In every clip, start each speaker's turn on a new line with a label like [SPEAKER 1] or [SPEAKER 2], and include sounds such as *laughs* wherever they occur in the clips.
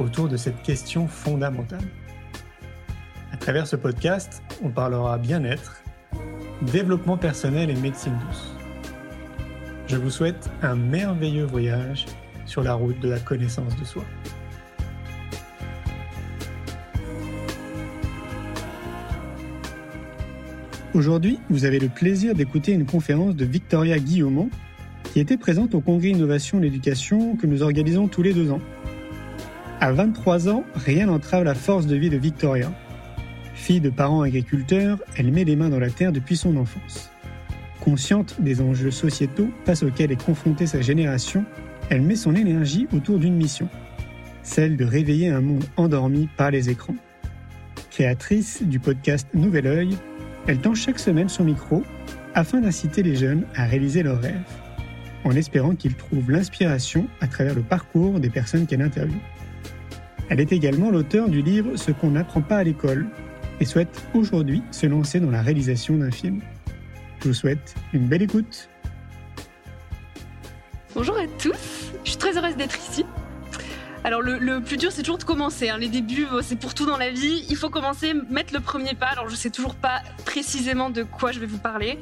[SPEAKER 1] autour de cette question fondamentale. À travers ce podcast, on parlera bien-être, développement personnel et médecine douce. Je vous souhaite un merveilleux voyage sur la route de la connaissance de soi. Aujourd'hui, vous avez le plaisir d'écouter une conférence de Victoria Guillaumont, qui était présente au Congrès Innovation et l'Éducation que nous organisons tous les deux ans. À 23 ans, rien n'entrave la force de vie de Victoria. Fille de parents agriculteurs, elle met les mains dans la terre depuis son enfance. Consciente des enjeux sociétaux face auxquels est confrontée sa génération, elle met son énergie autour d'une mission, celle de réveiller un monde endormi par les écrans. Créatrice du podcast Nouvel Oeil, elle tend chaque semaine son micro afin d'inciter les jeunes à réaliser leurs rêves, en espérant qu'ils trouvent l'inspiration à travers le parcours des personnes qu'elle interviewe. Elle est également l'auteur du livre Ce qu'on n'apprend pas à l'école et souhaite aujourd'hui se lancer dans la réalisation d'un film. Je vous souhaite une belle écoute.
[SPEAKER 2] Bonjour à tous, je suis très heureuse d'être ici. Alors le, plus dur c'est toujours de commencer, hein. les débuts euh, c'est pour tout dans la vie, il faut commencer, mettre le premier pas, alors je sais toujours pas précisément de quoi je vais vous parler.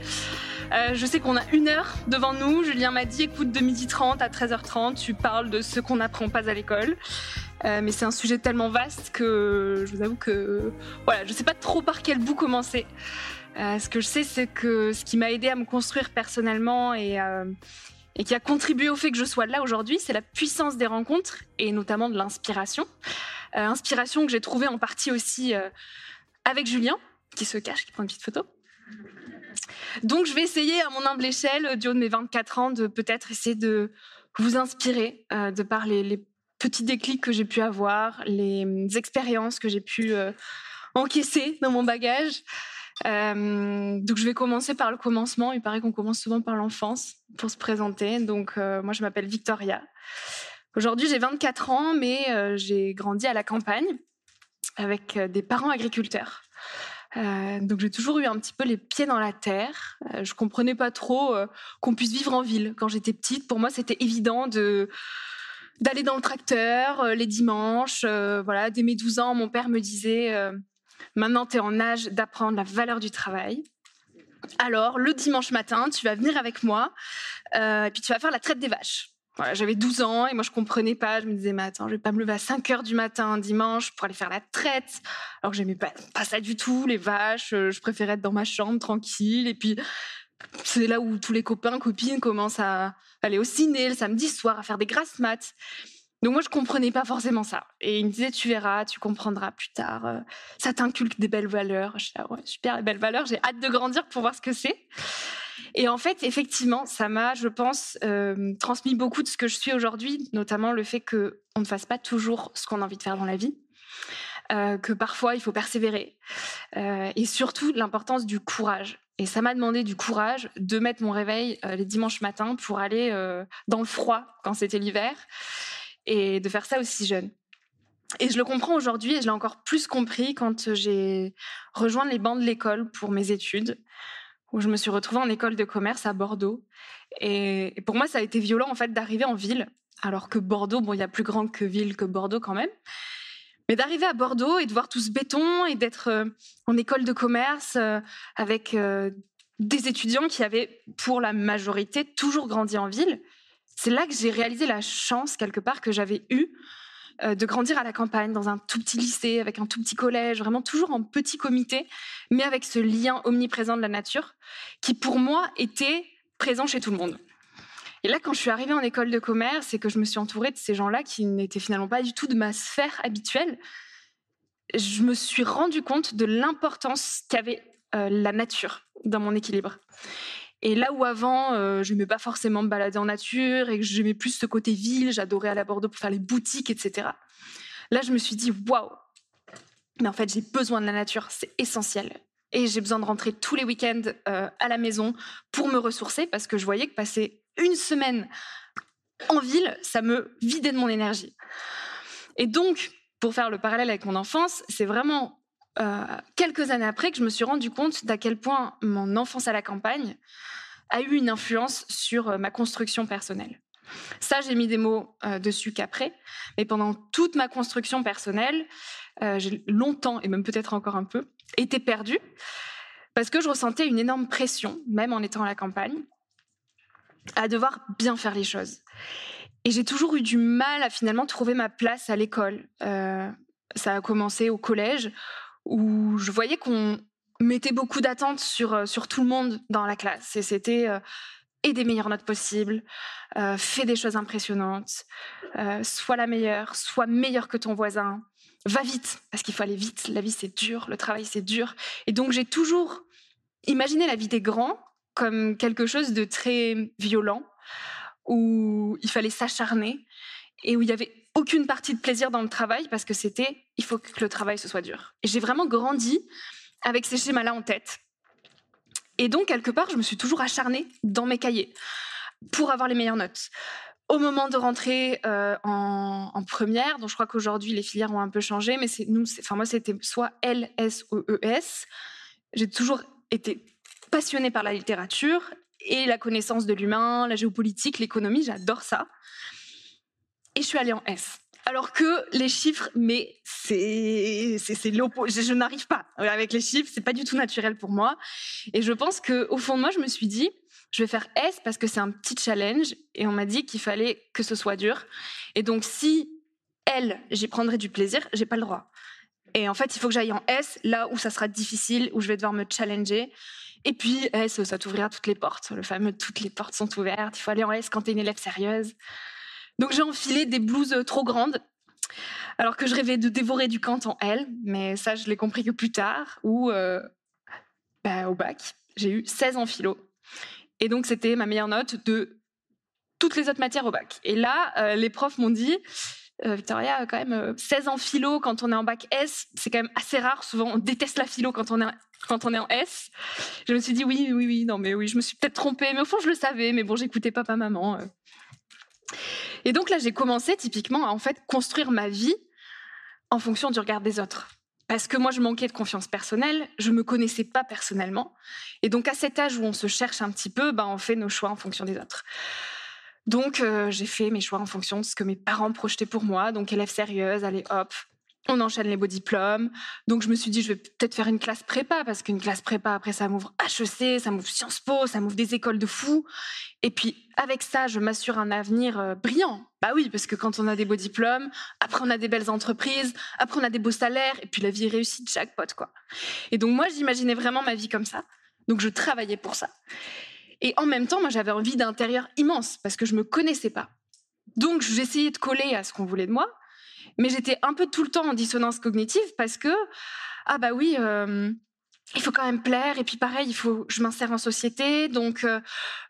[SPEAKER 2] Euh, je sais qu'on a une heure devant nous, Julien m'a dit écoute de 12h30 à 13h30 tu parles de ce qu'on n'apprend pas à l'école. Euh, mais c'est un sujet tellement vaste que je vous avoue que voilà, je sais pas trop par quel bout commencer. ce que je sais, c'est que ce qui m'a aidé à me construire personnellement et, et qui a contribué au fait que je sois là aujourd'hui, c'est la puissance des rencontres et notamment de l'inspiration. Euh, inspiration que j'ai trouvée en partie aussi euh, avec Julien, qui se cache, qui prend une petite photo. Donc je vais essayer à mon humble échelle, du haut de mes 24 ans, de peut-être essayer de vous inspirer euh, de par les, petits déclics que j'ai pu avoir, les expériences que j'ai pu encaisser dans mon bagage. Euh, donc je vais commencer par le commencement. Il paraît qu'on commence souvent par l'enfance pour se présenter. Donc euh, moi je m'appelle Victoria. Aujourd'hui j'ai 24 ans, mais euh, j'ai grandi à la campagne avec des parents agriculteurs. donc j'ai toujours eu un petit peu les pieds dans la terre. je comprenais pas trop qu'on puisse vivre en ville. Quand j'étais petite, pour moi c'était évident de d'aller dans le tracteur les dimanches. voilà, dès mes 12 ans, mon père me disait Maintenant, tu es en âge d'apprendre la valeur du travail. Alors, le dimanche matin, tu vas venir avec moi euh, et puis tu vas faire la traite des vaches. Voilà, j'avais 12 ans et moi je comprenais pas. Je me disais, mais attends, je vais pas me lever à 5 heures du matin dimanche pour aller faire la traite. Alors j'aimais pas, pas ça du tout, les vaches. Euh, je préférais être dans ma chambre tranquille. Et puis, c'est là où tous les copains, copines commencent à aller au ciné le samedi soir, à faire des grasses maths. Donc moi, je comprenais pas forcément ça. Et il me disait, tu verras, tu comprendras plus tard. Euh, ça t'inculque des belles valeurs. Je disais, ouais, super, les belles valeurs. J'ai hâte de grandir pour voir ce que c'est. Et en fait, effectivement, ça m'a, je pense, euh, transmis beaucoup de ce que je suis aujourd'hui, notamment le fait que on ne fasse pas toujours ce qu'on a envie de faire dans la vie. Euh, que parfois il faut persévérer et surtout l'importance du courage. Et ça m'a demandé du courage de mettre mon réveil les dimanches matins pour aller dans le froid quand c'était l'hiver et de faire ça aussi jeune. Et je le comprends aujourd'hui et je l'ai encore plus compris quand j'ai rejoint les bancs de l'école pour mes études, où je me suis retrouvée en école de commerce à Bordeaux. Et, pour moi, ça a été violent en fait d'arriver en ville, alors que Bordeaux, bon, il y a plus grand que ville que Bordeaux quand même. Mais d'arriver à Bordeaux et de voir tout ce béton et d'être euh, en école de commerce euh, avec euh, des étudiants qui avaient, pour la majorité, toujours grandi en ville c'est là que j'ai réalisé la chance, quelque part, que j'avais eue de grandir à la campagne, dans un tout petit lycée, avec un tout petit collège, vraiment toujours en petit comité, mais avec ce lien omniprésent de la nature, qui pour moi était présent chez tout le monde. Et là, quand je suis arrivée en école de commerce et que je me suis entourée de ces gens-là qui n'étaient finalement pas du tout de ma sphère habituelle, je me suis rendu compte de l'importance qu'avait euh, la nature dans mon équilibre. Et là où avant, euh, je n'aimais pas forcément me balader en nature et que j'aimais plus ce côté ville, j'adorais aller à Bordeaux pour faire les boutiques, etc. là, je me suis dit, waouh, mais en fait, j'ai besoin de la nature, c'est essentiel. Et j'ai besoin de rentrer tous les week-ends euh, à la maison pour me ressourcer parce que je voyais que passer une semaine en ville, ça me vidait de mon énergie. Et donc, pour faire le parallèle avec mon enfance, c'est vraiment euh, quelques années après que je me suis rendu compte d'à quel point mon enfance à la campagne a eu une influence sur euh, ma construction personnelle. Ça, j'ai mis des mots dessus qu'après, mais pendant toute ma construction personnelle, j'ai longtemps, et même peut-être encore un peu, été perdue parce que je ressentais une énorme pression, même en étant à la campagne, à devoir bien faire les choses. Et j'ai toujours eu du mal à finalement trouver ma place à l'école. Euh, ça a commencé au collège, où je voyais qu'on mettait beaucoup d'attentes sur, euh, sur tout le monde dans la classe. Et c'était euh, des meilleures notes possibles, euh, fais des choses impressionnantes, sois la meilleure, sois meilleure que ton voisin, va vite, parce qu'il faut aller vite, la vie c'est dur, le travail c'est dur. Et donc j'ai toujours imaginé la vie des grands comme quelque chose de très violent, où il fallait s'acharner et où il y avait aucune partie de plaisir dans le travail parce que c'était il faut que le travail ce soit dur. J'ai vraiment grandi avec ces schémas-là en tête. Et donc, quelque part, je me suis toujours acharnée dans mes cahiers pour avoir les meilleures notes. Au moment de rentrer euh, en, première, donc je crois qu'aujourd'hui les filières ont un peu changé, mais c'est nous, enfin moi c'était soit L, S ou E, S. J'ai toujours été passionnée par la littérature et la connaissance de l'humain, la géopolitique, l'économie, j'adore ça. Et je suis allée en S. Alors que les chiffres, mais c'est l'opposé. Je, n'arrive pas avec les chiffres, c'est pas du tout naturel pour moi. Et je pense que au fond de moi, je me suis dit, je vais faire S parce que c'est un petit challenge et on m'a dit qu'il fallait que ce soit dur. Et donc si L, j'y prendrai du plaisir, j'ai pas le droit. Et en fait, il faut que j'aille en S, là où ça sera difficile, où je vais devoir me challenger. Et puis S, ça t'ouvrira toutes les portes. Le fameux toutes les portes sont ouvertes. Il faut aller en S quand tu es une élève sérieuse. Donc j'ai enfilé des blouses euh, trop grandes, alors que je rêvais de dévorer du Kant en L, mais ça je l'ai compris que plus tard, ou euh, bah, au bac, j'ai eu 16 en philo. Et donc c'était ma meilleure note de toutes les autres matières au bac. Et là, euh, les profs m'ont dit, Victoria, quand même, 16 en philo quand on est en bac S, c'est quand même assez rare. Souvent, on déteste la philo quand on est, quand on est en S. Je me suis dit, oui, oui, oui, non, mais oui, je me suis peut-être trompée, mais au fond, je le savais, mais bon, j'écoutais papa, maman. Et donc là, j'ai commencé typiquement à en fait construire ma vie en fonction du regard des autres. Parce que moi, je manquais de confiance personnelle, je me connaissais pas personnellement. Et donc, à cet âge où on se cherche un petit peu, ben, on fait nos choix en fonction des autres. Donc, euh, j'ai fait mes choix en fonction de ce que mes parents projetaient pour moi. Donc, élève sérieuse, allez hop, on enchaîne les beaux diplômes. Donc, je me suis dit, je vais peut-être faire une classe prépa, parce qu'une classe prépa, après, ça m'ouvre HEC, ça m'ouvre Sciences Po, ça m'ouvre des écoles de fous. Et puis, avec ça, je m'assure un avenir euh, brillant. Bah oui, parce que quand on a des beaux diplômes, après, on a des belles entreprises, après, on a des beaux salaires, et puis la vie est réussie pote, quoi. Et donc, moi, j'imaginais vraiment ma vie comme ça. Donc, je travaillais pour ça. Et en même temps, moi, j'avais envie d'intérieur immense, parce que je me connaissais pas. Donc, j'essayais de coller à ce qu'on voulait de moi, mais j'étais un peu tout le temps en dissonance cognitive parce que, ah bah oui, euh, il faut quand même plaire. Et puis pareil, il faut, je m'insère en société, donc euh,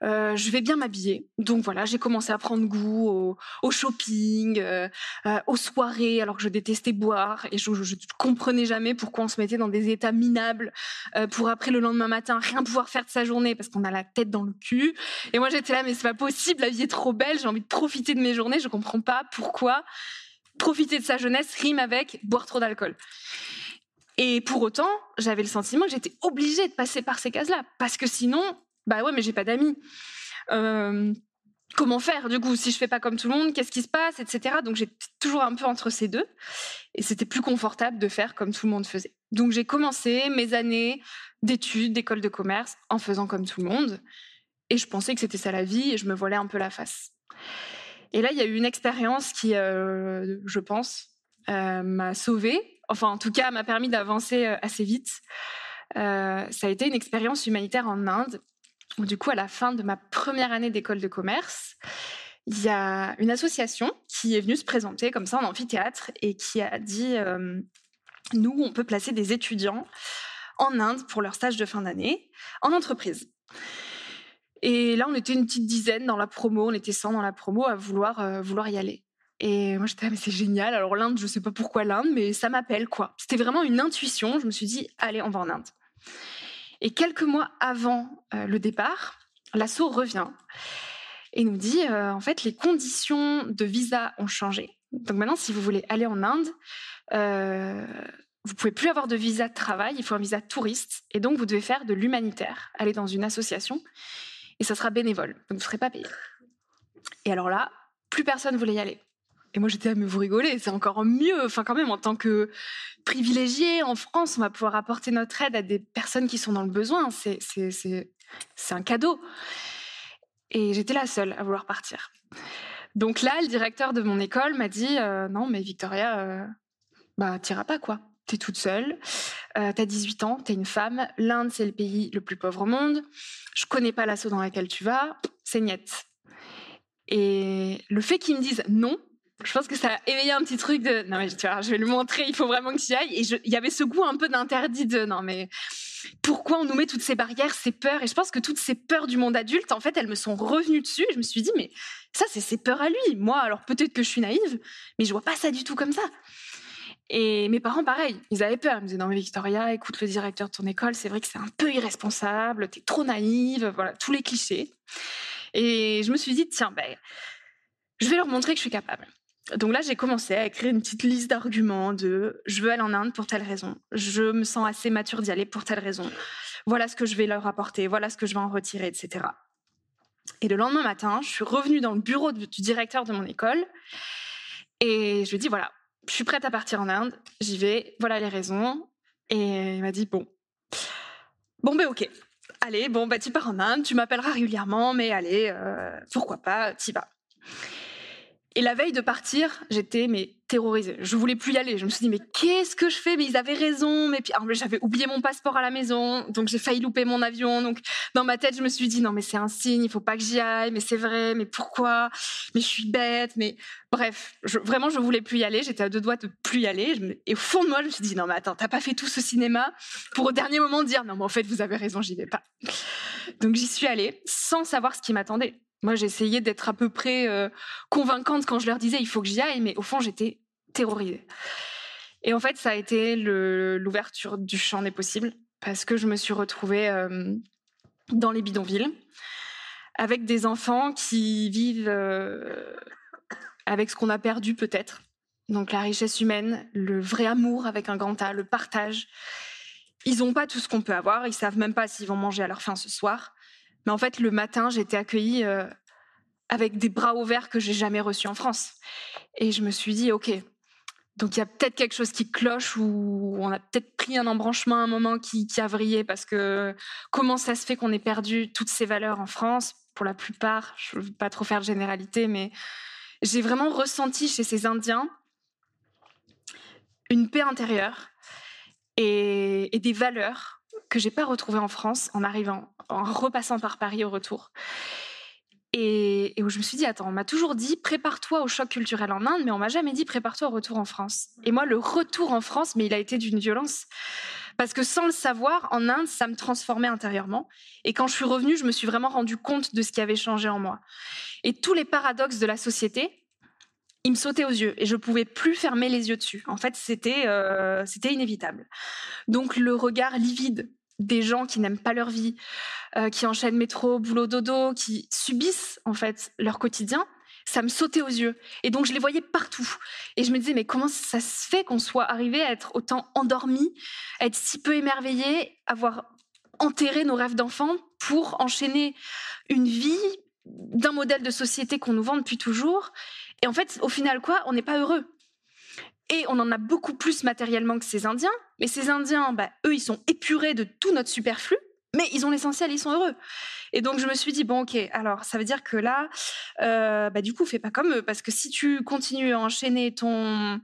[SPEAKER 2] euh, je vais bien m'habiller. Donc voilà, j'ai commencé à prendre goût au, shopping, aux soirées, alors que je détestais boire et je, ne comprenais jamais pourquoi on se mettait dans des états minables pour après le lendemain matin rien pouvoir faire de sa journée parce qu'on a la tête dans le cul. Et moi j'étais là, mais c'est pas possible, la vie est trop belle, j'ai envie de profiter de mes journées, je comprends pas pourquoi profiter de sa jeunesse rime avec boire trop d'alcool. Et pour autant, j'avais le sentiment que j'étais obligée de passer par ces cases-là, parce que sinon, bah ouais, mais j'ai pas d'amis. Euh, comment faire du coup si je fais pas comme tout le monde Qu'est-ce qui se passe, etc. Donc j'étais toujours un peu entre ces deux, et c'était plus confortable de faire comme tout le monde faisait. Donc j'ai commencé mes années d'études, d'école de commerce, en faisant comme tout le monde, et je pensais que c'était ça la vie, et je me voilais un peu la face. Et là, il y a eu une expérience qui, euh, je pense, euh, m'a sauvée. Enfin, en tout cas, m'a permis d'avancer euh, assez vite. ça a été une expérience humanitaire en Inde. Où, du coup, à la fin de ma première année d'école de commerce, il y a une association qui est venue se présenter comme ça en amphithéâtre et qui a dit nous, on peut placer des étudiants en Inde pour leur stage de fin d'année en entreprise. Et là, on était une petite dizaine dans la promo, on était 100 dans la promo à vouloir, euh, vouloir y aller. Et moi, j'étais, ah, mais c'est génial. Alors, l'Inde, je sais pas pourquoi l'Inde, mais ça m'appelle, quoi. C'était vraiment une intuition. Je me suis dit, allez, on va en Inde. Et quelques mois avant euh, le départ, l'assaut revient et nous dit, euh, en fait, les conditions de visa ont changé. Donc maintenant, si vous voulez aller en Inde, euh, vous pouvez plus avoir de visa de travail, il faut un visa touriste, et donc vous devez faire de l'humanitaire, aller dans une association, et ça sera bénévole, vous ne serez pas payé. Et alors là, plus personne voulait y aller. Et moi j'étais à me vous rigoler, c'est encore mieux. Enfin quand même en tant que privilégié en France, on va pouvoir apporter notre aide à des personnes qui sont dans le besoin. C'est un cadeau. Et j'étais la seule à vouloir partir. Donc là, le directeur de mon école m'a dit euh, non mais Victoria, euh, bah t'iras pas quoi. T'es toute seule, euh, t'as 18 ans, t'es une femme. L'Inde c'est le pays le plus pauvre au monde. Je connais pas l'assaut dans laquelle tu vas. C'est niette. Et le fait qu'ils me disent non, je pense que ça a éveillé un petit truc de non mais tu vois, je vais le montrer, il faut vraiment que j'y aille. Et il y avait ce goût un peu d'interdit de non mais pourquoi on nous met toutes ces barrières, ces peurs? Et je pense que toutes ces peurs du monde adulte, en fait, elles me sont revenues dessus. je me suis dit mais ça c'est ses peurs à lui. Moi alors peut-être que je suis naïve, mais je vois pas ça du tout comme ça. Et mes parents, pareil, ils avaient peur. Ils me disaient, non mais Victoria, écoute le directeur de ton école, c'est vrai que c'est un peu irresponsable, t'es trop naïve, voilà, tous les clichés. Et je me suis dit, tiens, ben, je vais leur montrer que je suis capable. Donc là, j'ai commencé à écrire une petite liste d'arguments de je veux aller en Inde pour telle raison, je me sens assez mature d'y aller pour telle raison, voilà ce que je vais leur apporter, voilà ce que je vais en retirer, etc. Et le lendemain matin, je suis revenue dans le bureau du directeur de mon école et je lui ai dit voilà, je suis prête à partir en Inde, j'y vais, voilà les raisons. Et il m'a dit bon, bon ben ok, allez, bon bah tu pars en Inde, tu m'appelleras régulièrement, mais allez, euh, pourquoi pas, t'y vas. Et la veille de partir, j'étais mais terrorisée. Je voulais plus y aller. Je me suis dit mais qu'est-ce que je fais? Mais ils avaient raison. Mais puis j'avais oublié mon passeport à la maison, donc j'ai failli louper mon avion. Donc dans ma tête, je me suis dit non mais c'est un signe, il faut pas que j'y aille. Mais c'est vrai. Mais pourquoi? Mais je suis bête. Mais bref, vraiment je voulais plus y aller. J'étais à deux doigts de plus y aller. Et au fond de moi, je me suis dit non mais attends, t'as pas fait tout ce cinéma pour au dernier moment dire non mais en fait vous avez raison, j'y vais pas. Donc j'y suis allée sans savoir ce qui m'attendait. Moi, j'essayais d'être à peu près euh, convaincante quand je leur disais il faut que j'y aille, mais au fond, j'étais terrorisée. Et en fait, ça a été l'ouverture du champ des possibles parce que je me suis retrouvée euh, dans les bidonvilles avec des enfants qui vivent euh, avec ce qu'on a perdu peut-être. Donc la richesse humaine, le vrai amour avec un grand A, le partage. Ils n'ont pas tout ce qu'on peut avoir, ils savent même pas s'ils vont manger à leur faim ce soir. Mais en fait, le matin, j'étais accueillie euh, avec des bras ouverts que j'ai jamais reçus en France. Et je me suis dit, OK, donc il y a peut-être quelque chose qui cloche ou on a peut-être pris un embranchement à un moment qui, a vrillé parce que comment ça se fait qu'on ait perdu toutes ces valeurs en France? Pour la plupart, je ne veux pas trop faire de généralité, mais j'ai vraiment ressenti chez ces Indiens une paix intérieure et des valeurs que j'ai pas retrouvées en France en arrivant en repassant par Paris au retour. Et, où je me suis dit, attends, on m'a toujours dit, prépare-toi au choc culturel en Inde, mais on m'a jamais dit, prépare-toi au retour en France. Et moi, le retour en France, mais il a été d'une violence. Parce que sans le savoir, en Inde, ça me transformait intérieurement. Et quand je suis revenue, je me suis vraiment rendu compte de ce qui avait changé en moi. Et tous les paradoxes de la société, ils me sautaient aux yeux et je pouvais plus fermer les yeux dessus. En fait, c'était euh, c'était inévitable. Donc le regard livide des gens qui n'aiment pas leur vie, euh, qui enchaînent métro, boulot, dodo, qui subissent en fait leur quotidien, ça me sautait aux yeux. Et donc je les voyais partout. Et je me disais, mais comment ça se fait qu'on soit arrivé à être autant endormi, être si peu émerveillé, avoir enterré nos rêves d'enfant pour enchaîner une vie d'un modèle de société qu'on nous vend depuis toujours. Et en fait, au final, quoi? On n'est pas heureux. Et on en a beaucoup plus matériellement que ces Indiens. Mais ces Indiens, bah, eux, ils sont épurés de tout notre superflu, mais ils ont l'essentiel, ils sont heureux. Et donc je me suis dit bon ok, alors ça veut dire que là, euh, bah, du coup fais pas comme eux, parce que si tu continues à enchaîner ton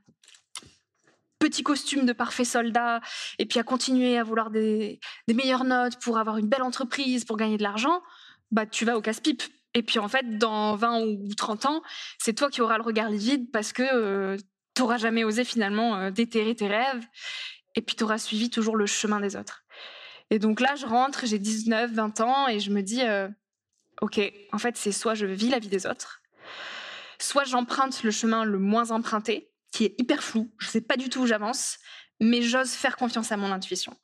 [SPEAKER 2] petit costume de parfait soldat et puis à continuer à vouloir des, meilleures notes pour avoir une belle entreprise, pour gagner de l'argent, bah tu vas au casse-pipe. Et puis en fait, dans 20 ou 30 ans, c'est toi qui auras le regard livide parce que euh, tu n'auras jamais osé finalement euh, déterrer tes rêves et puis tu auras suivi toujours le chemin des autres. Et donc là, je rentre, j'ai 19, 20 ans et je me dis, euh, ok, en fait, c'est soit je vis la vie des autres, soit j'emprunte le chemin le moins emprunté, qui est hyper flou, je sais pas du tout où j'avance, mais j'ose faire confiance à mon intuition.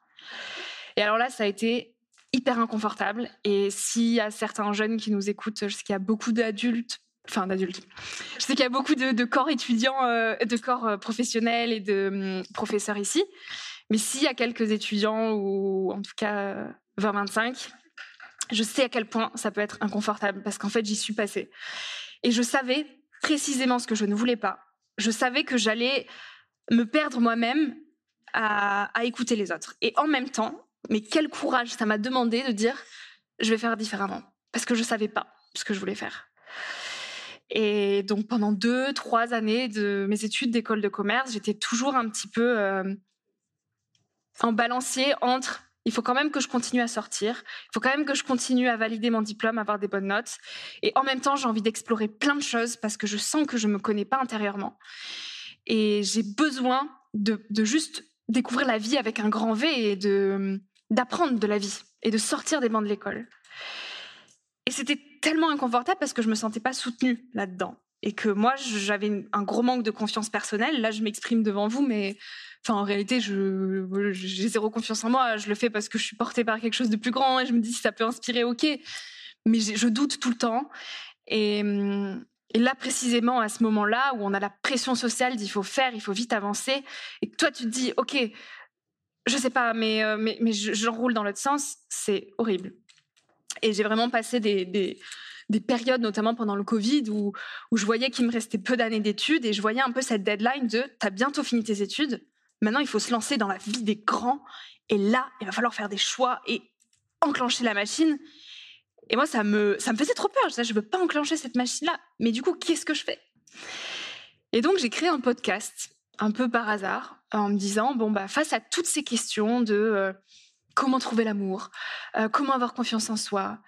[SPEAKER 2] Et alors là, ça a été hyper inconfortable. Et s'il y a certains jeunes qui nous écoutent, je sais qu'il y a beaucoup d'adultes, enfin d'adultes, je sais qu'il y a beaucoup de, corps étudiants, euh, de corps euh, professionnels et de hum, professeurs ici. Mais s'il y a quelques étudiants, ou en tout cas 20-25, je sais à quel point ça peut être inconfortable parce qu'en fait, j'y suis passée. Et je savais précisément ce que je ne voulais pas. Je savais que j'allais me perdre moi-même à, écouter les autres. Et en même temps, mais quel courage ça m'a demandé de dire je vais faire différemment parce que je savais pas ce que je voulais faire. Et donc pendant deux, trois années de mes études d'école de commerce, j'étais toujours un petit peu euh, en balancier entre il faut quand même que je continue à sortir, il faut quand même que je continue à valider mon diplôme, avoir des bonnes notes. Et en même temps, j'ai envie d'explorer plein de choses parce que je sens que je me connais pas intérieurement. Et j'ai besoin de, de, juste découvrir la vie avec un grand V et de d'apprendre de la vie et de sortir des bancs de l'école. Et c'était tellement inconfortable parce que je me sentais pas soutenue là-dedans et que moi j'avais un gros manque de confiance personnelle. Là, je m'exprime devant vous, mais en réalité, j'ai zéro confiance en moi. Je le fais parce que je suis portée par quelque chose de plus grand et je me dis si ça peut inspirer, ok. Mais je doute tout le temps. Et, là, précisément, à ce moment-là, où on a la pression sociale d'il faut faire, il faut vite avancer, et toi, tu te dis, OK, je sais pas, mais, euh, mais, mais j'enroule dans l'autre sens, c'est horrible. Et j'ai vraiment passé des, des, périodes, notamment pendant le Covid, où, où je voyais qu'il me restait peu d'années d'études et je voyais un peu cette deadline de tu as bientôt fini tes études, maintenant il faut se lancer dans la vie des grands et là, il va falloir faire des choix et enclencher la machine. Et moi, ça me, ça me faisait trop peur. Je je veux pas enclencher cette machine-là. Mais du coup, qu'est-ce que je fais? Et donc, j'ai créé un podcast un peu par hasard en me disant bon bah face à toutes ces questions de euh, comment trouver l'amour, euh, comment avoir confiance en soi.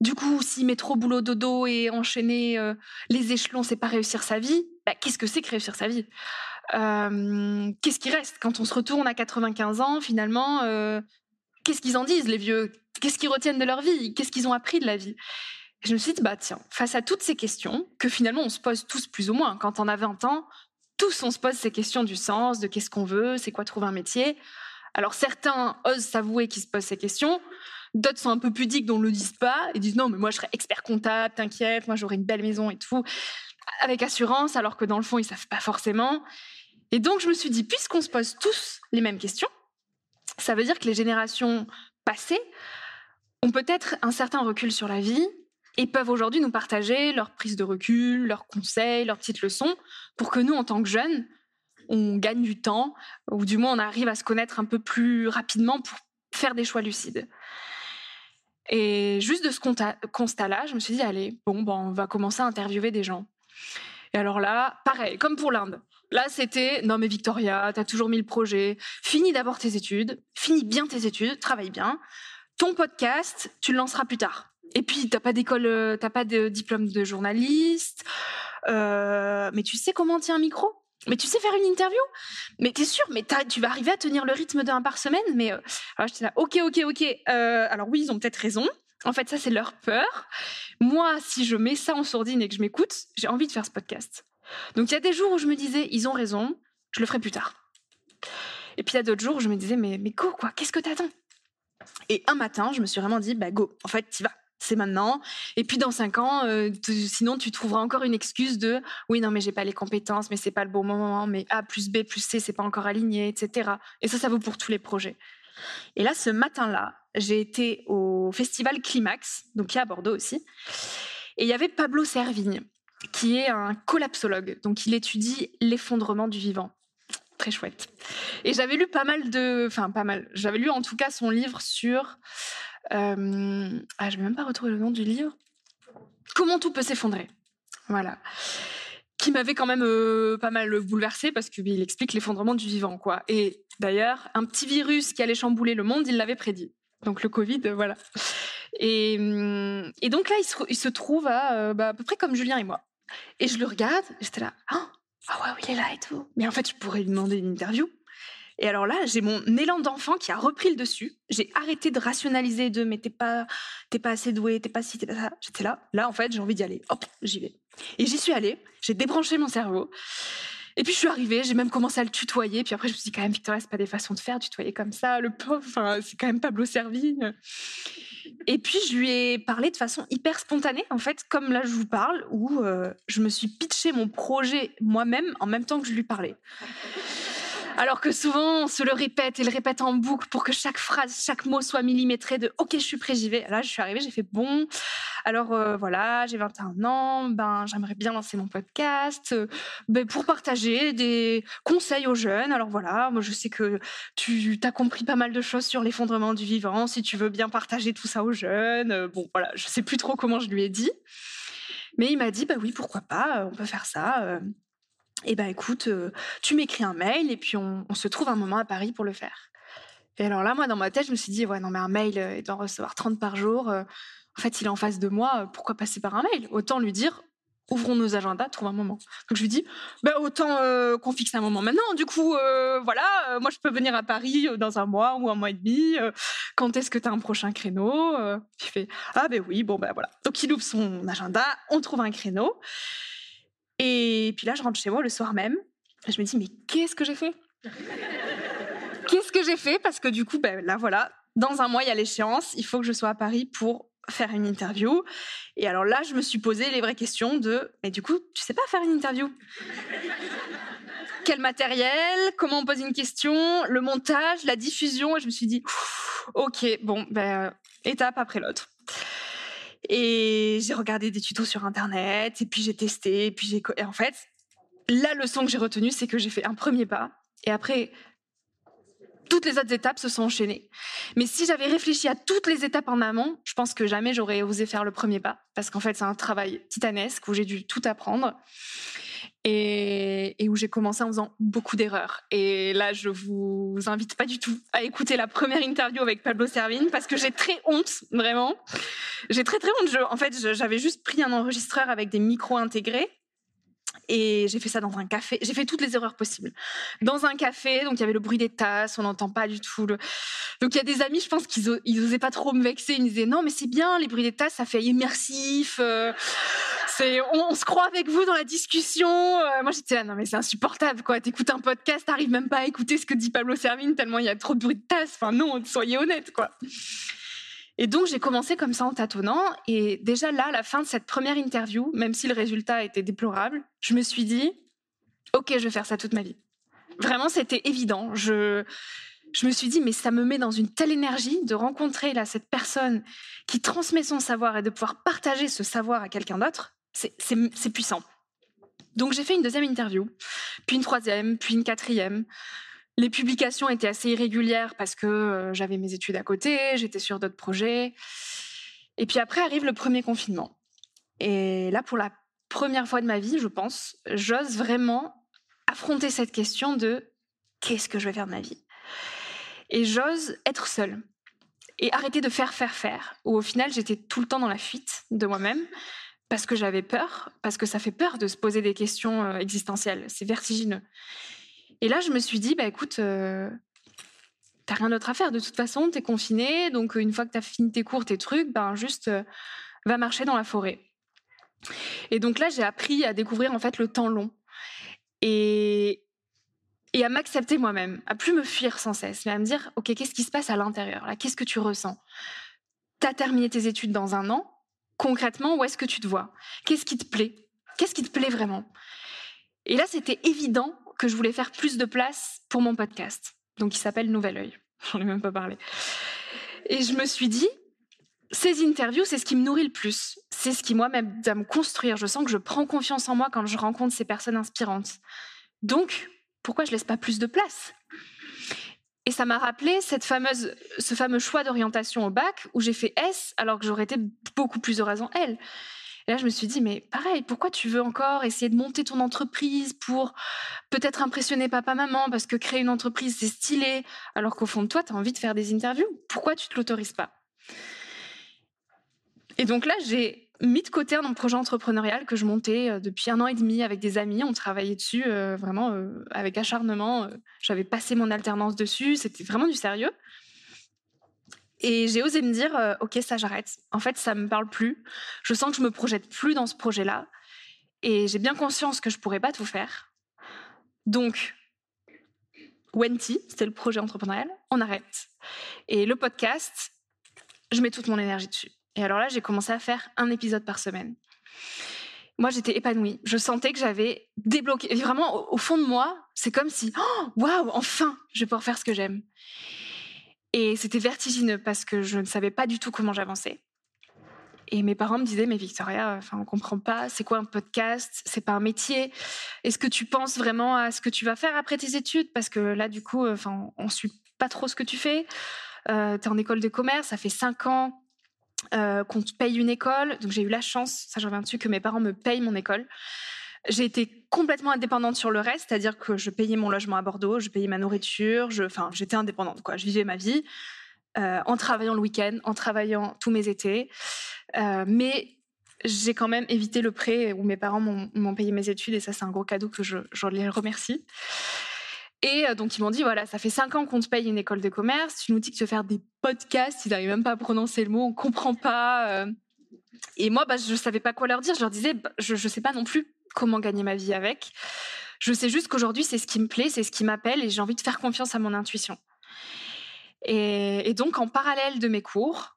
[SPEAKER 2] Du coup, si trop boulot dodo et enchaîner euh, les échelons, c'est pas réussir sa vie. Bah, qu'est-ce que c'est que réussir sa vie? Qu'est-ce qui reste? Quand on se retourne à 95 ans Finalement, qu'est-ce qu'ils en disent les vieux? Qu'est-ce qu'ils retiennent de leur vie? Qu'est-ce qu'ils ont appris de la vie? Je me suis dit, bah tiens, face à toutes ces questions, que finalement on se pose tous plus ou moins, quand on a 20 ans, tous, on se pose ces questions du sens, de qu'est-ce qu'on veut, c'est quoi trouver un métier. Alors certains osent s'avouer qu'ils se posent ces questions, d'autres sont un peu pudiques, dont ne le disent pas, et disent non, mais moi je serais expert comptable, t'inquiète, moi j'aurais une belle maison et tout, avec assurance, alors que dans le fond ils savent pas forcément. Et donc je me suis dit, puisqu'on se pose tous les mêmes questions, ça veut dire que les générations passées ont peut-être un certain recul sur la vie, et peuvent aujourd'hui nous partager leurs prises de recul, leurs conseils, leurs petites leçons, pour que nous, en tant que jeunes, on gagne du temps, ou du moins on arrive à se connaître un peu plus rapidement pour faire des choix lucides. Et juste de ce constat-là, je me suis dit, allez, bon, ben, on va commencer à interviewer des gens. Et alors là, pareil, comme pour l'Inde. Là, c'était, non mais Victoria, tu as toujours mis le projet, finis d'abord tes études, finis bien tes études, travaille bien. Ton podcast, tu le lanceras plus tard. Et puis, t'as pas d'école, euh, t'as pas de diplôme de journaliste. Euh, mais tu sais comment tient un micro? Mais tu sais faire une interview? Mais t'es sûr? Mais tu vas arriver à tenir le rythme d'un par semaine? Mais euh, alors j'étais là, ok, ok, ok. Euh, alors oui, ils ont peut-être raison. En fait, ça c'est leur peur. Moi, si je mets ça en sourdine et que je m'écoute, j'ai envie de faire ce podcast. Donc il y a des jours où je me disais, ils ont raison, je le ferai plus tard. Et puis il y a d'autres jours où je me disais, mais, mais go, quoi, qu'est-ce que t'attends? Et un matin, je me suis vraiment dit, bah go, en fait, t'y vas c'est maintenant. Et puis dans cinq ans, euh, sinon tu trouveras encore une excuse de oui non mais j'ai pas les compétences, mais c'est pas le bon moment, mais A plus B plus C c'est pas encore aligné, etc. Et ça, ça vaut pour tous les projets. Et là, ce matin-là, j'ai été au festival Climax, donc qui est à Bordeaux aussi, et il y avait Pablo Servigne, qui est un collapsologue, donc il étudie l'effondrement du vivant. Très chouette. Et j'avais lu pas mal de, enfin pas mal, j'avais lu en tout cas son livre sur euh, ah, je vais même pas retrouver le nom du livre. Comment tout peut s'effondrer. Voilà. Qui m'avait quand même euh, pas mal bouleversé parce qu'il explique l'effondrement du vivant, quoi. Et d'ailleurs, un petit virus qui allait chambouler le monde, il l'avait prédit. Donc le Covid, euh, voilà. Et, et, donc là, il se, il trouve à, bah, à peu près comme Julien et moi. Et je le regarde, j'étais là, ah, ah ouais, il est là et tout. Mais en fait, je pourrais lui demander une interview. Et alors là, j'ai mon élan d'enfant qui a repris le dessus. J'ai arrêté de rationaliser de mais t'es pas, t'es pas assez doué, t'es pas si, t'es pas ça. J'étais là. Là, en fait, j'ai envie d'y aller. Hop, j'y vais. Et j'y suis allée. J'ai débranché mon cerveau. Et puis je suis arrivée, j'ai même commencé à le tutoyer. Puis après, je me suis dit quand même, Victoria, c'est pas des façons de faire, tutoyer comme ça, le pauvre. C'est quand même Pablo Servigne. Et puis je lui ai parlé de façon hyper spontanée, en fait, comme là je vous parle, où euh, je me suis pitché mon projet moi-même en même temps que je lui parlais. Alors que souvent, on se le répète et le répète en boucle pour que chaque phrase, chaque mot soit millimétré de OK, je suis prêt. Là, je suis arrivée, j'ai fait bon. Alors euh, voilà, j'ai 21 ans, ben j'aimerais bien lancer mon podcast euh, ben, pour partager des conseils aux jeunes. Alors voilà, moi je sais que tu as compris pas mal de choses sur l'effondrement du vivant. Si tu veux bien partager tout ça aux jeunes, euh, bon voilà, je sais plus trop comment je lui ai dit, mais il m'a dit bah oui, pourquoi pas, on peut faire ça eh ben écoute, euh, tu m'écris un mail et puis on, se trouve un moment à Paris pour le faire. Et alors là, moi, dans ma tête, je me suis dit, ouais, non, mais un mail, euh, il doit recevoir 30 par jour. Euh, en fait, il est en face de moi, pourquoi passer par un mail? Autant lui dire, ouvrons nos agendas, trouve un moment. Donc je lui dis, ben autant qu'on fixe un moment maintenant. Du coup, voilà, moi je peux venir à Paris dans un mois ou un mois et demi. quand est-ce que tu as un prochain créneau Il fait, ah ben oui, bon ben voilà. Donc il ouvre son agenda, on trouve un créneau. Et puis là, je rentre chez moi le soir même. Je me dis, mais qu'est-ce que j'ai fait? Qu'est-ce que j'ai fait? Parce que du coup, ben, là, voilà, dans un mois, il y a l'échéance. Il faut que je sois à Paris pour faire une interview. Et alors là, je me suis posé les vraies questions de, mais du coup, tu sais pas faire une interview? Quel matériel? Comment on pose une question? Le montage, la diffusion Et je me suis dit, ok, bon, ben, étape après l'autre. Et j'ai regardé des tutos sur Internet, et puis j'ai testé, et puis j'ai... En fait, la leçon que j'ai retenue, c'est que j'ai fait un premier pas, et après, toutes les autres étapes se sont enchaînées. Mais si j'avais réfléchi à toutes les étapes en amont, je pense que jamais j'aurais osé faire le premier pas, parce qu'en fait, c'est un travail titanesque où j'ai dû tout apprendre et, où j'ai commencé en faisant beaucoup d'erreurs. Et là, je vous invite pas du tout à écouter la première interview avec Pablo Servigne parce que j'ai très honte, vraiment. J'ai très très honte. en fait, j'avais juste pris un enregistreur avec des micros intégrés et j'ai fait ça dans un café. J'ai fait toutes les erreurs possibles. Dans un café, donc il y avait le bruit des tasses, on n'entend pas du tout. Donc il y a des amis, je pense qu'ils n'osaient pas trop me vexer. Ils me disaient non, mais c'est bien, les bruits des tasses, ça fait immersif. Euh, on, se croit avec vous dans la discussion. Euh, moi j'étais là, non mais c'est insupportable quoi. T'écoutes un podcast, t'arrives même pas à écouter ce que dit Pablo Servine tellement il y a trop de bruit de tasses. Enfin non, soyez honnête quoi. Et donc, j'ai commencé comme ça en tâtonnant. Et déjà là, à la fin de cette première interview, même si le résultat était déplorable, je me suis dit, OK, je vais faire ça toute ma vie. Vraiment, c'était évident. Je, je me suis dit, mais ça me met dans une telle énergie de rencontrer là cette personne qui transmet son savoir et de pouvoir partager ce savoir à quelqu'un d'autre. C'est puissant. Donc j'ai fait une deuxième interview, puis une troisième, puis une quatrième. Les publications étaient assez irrégulières parce que euh, j'avais mes études à côté, j'étais sur d'autres projets. Et puis après arrive le premier confinement. Et là, pour la première fois de ma vie, je pense, j'ose vraiment affronter cette question de qu'est-ce que je vais faire de ma vie? Et j'ose être seule et arrêter de faire, faire, faire. Où au final, j'étais tout le temps dans la fuite de moi-même parce que j'avais peur, parce que ça fait peur de se poser des questions euh, existentielles. C'est vertigineux. Et là, je me suis dit, bah écoute, euh, t'as rien d'autre à faire. De toute façon, t'es confiné, donc une fois que t'as fini tes cours, tes trucs, ben juste euh, va marcher dans la forêt. Et donc là, j'ai appris à découvrir en fait le temps long et et à m'accepter moi-même, à plus me fuir sans cesse, mais à me dire, ok, qu'est-ce qui se passe à l'intérieur? Là Qu'est-ce que tu ressens? T'as terminé tes études dans un an. Concrètement, où est-ce que tu te vois? Qu'est-ce qui te plaît? Qu'est-ce qui te plaît vraiment? Et là, c'était évident que je voulais faire plus de place pour mon podcast. Donc, il s'appelle Nouvel Oeil. *laughs* J'en ai même pas parlé. Et je me suis dit, ces interviews, c'est ce qui me nourrit le plus. C'est ce qui, moi, m'aide à me construire. Je sens que je prends confiance en moi quand je rencontre ces personnes inspirantes. Donc, pourquoi je laisse pas plus de place? Et ça m'a rappelé cette fameuse, ce fameux choix d'orientation au bac où j'ai fait S alors que j'aurais été beaucoup plus heureuse en L. Et là, je me suis dit, mais pareil, pourquoi tu veux encore essayer de monter ton entreprise pour peut-être impressionner papa-maman parce que créer une entreprise, c'est stylé, alors qu'au fond de toi, tu as envie de faire des interviews? Pourquoi tu te l'autorises pas? Et donc là, j'ai mis de côté un projet entrepreneurial que je montais euh, depuis un an et demi avec des amis. On travaillait dessus euh, vraiment euh, avec acharnement. J'avais passé mon alternance dessus. C'était vraiment du sérieux. Et j'ai osé me dire, ok, ça j'arrête. En fait, ça me parle plus. Je sens que je me projette plus dans ce projet-là. Et j'ai bien conscience que je pourrais pas tout faire. Donc, Wenty, c'était le projet entrepreneurial, on arrête. Et le podcast, je mets toute mon énergie dessus. Et alors là, j'ai commencé à faire un épisode par semaine. Moi, j'étais épanouie. Je sentais que j'avais débloqué. vraiment, au, fond de moi, c'est comme si, oh, waouh, enfin, je vais pouvoir faire ce que j'aime. Et c'était vertigineux parce que je ne savais pas du tout comment j'avançais. Et mes parents me disaient, mais Victoria, enfin, on comprend pas. C'est quoi un podcast? C'est pas un métier. Est-ce que tu penses vraiment à ce que tu vas faire après tes études? Parce que là, du coup, enfin, on suit pas trop ce que tu fais. Euh, tu es en école de commerce, ça fait cinq ans euh, qu'on paye une école. Donc j'ai eu la chance, ça j'en reviens dessus, que mes parents me payent mon école. J'ai été complètement indépendante sur le reste, c'est-à-dire que je payais mon logement à Bordeaux, je payais ma nourriture, je, enfin j'étais indépendante quoi. Je vivais ma vie euh, en travaillant le week-end, en travaillant tous mes étés, euh, mais j'ai quand même évité le prêt où mes parents m'ont payé mes études et ça c'est un gros cadeau que je, je les remercie. Et euh, donc, ils m'ont dit, voilà, ça fait cinq ans qu'on te paye une école de commerce, tu nous dis que tu veux faire des podcasts, ils n'arrivent même pas à prononcer le mot, on comprend pas. Euh. Et moi, bah, je savais pas quoi leur dire. Je leur disais, bah, je ne sais pas non plus comment gagner ma vie avec. Je sais juste qu'aujourd'hui, c'est ce qui me plaît, c'est ce qui m'appelle et j'ai envie de faire confiance à mon intuition. Et donc, en parallèle de mes cours,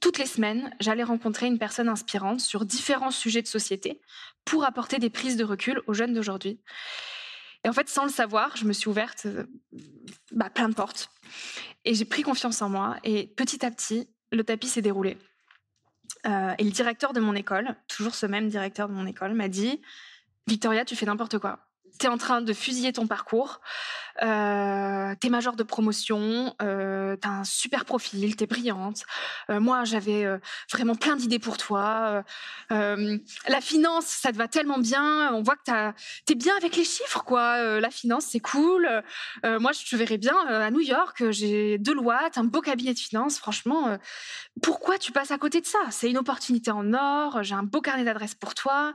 [SPEAKER 2] toutes les semaines, j'allais rencontrer une personne inspirante sur différents sujets de société pour apporter des prises de recul aux jeunes d'aujourd'hui. Et en fait, sans le savoir, je me suis ouverte euh, bah, plein de portes. Et j'ai pris confiance en moi. Et petit à petit, le tapis s'est déroulé. Euh, et le directeur de mon école, toujours ce même directeur de mon école, m'a dit Victoria, tu fais n'importe quoi tu es en train de fusiller ton parcours, euh, tu es major de promotion, euh, tu as un super profil, tu es brillante. Euh, moi, j'avais vraiment plein d'idées pour toi. La finance, ça te va tellement bien. On voit que tu es bien avec les chiffres, quoi. la finance, c'est cool. moi, je te verrais bien à New York. J'ai Deloitte, un beau cabinet de finance. Franchement, pourquoi tu passes à côté de ça? C'est une opportunité en or. J'ai un beau carnet d'adresses pour toi.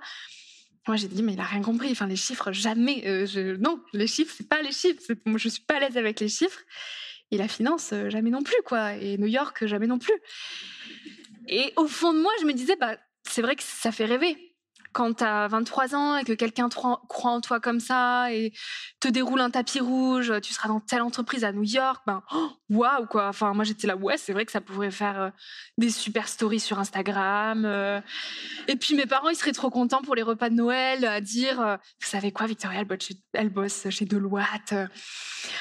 [SPEAKER 2] Moi, j'ai dit, mais il a rien compris. Enfin, les chiffres, jamais. Euh, je... Non, les chiffres, c'est pas les chiffres. Moi, je suis pas à l'aise avec les chiffres. Et la finance, euh, jamais non plus, quoi. Et New York, jamais non plus. Et au fond de moi, je me disais, bah, c'est vrai que ça fait rêver quand tu as 23 ans et que quelqu'un croit en toi comme ça et te déroule un tapis rouge, tu seras dans telle entreprise à New York, ben oh, waouh quoi. Enfin moi j'étais là ouais, c'est vrai que ça pourrait faire euh, des super stories sur Instagram. Euh. Et puis mes parents, ils seraient trop contents pour les repas de Noël à dire euh, vous savez quoi Victoria elle bosse chez, Deloitte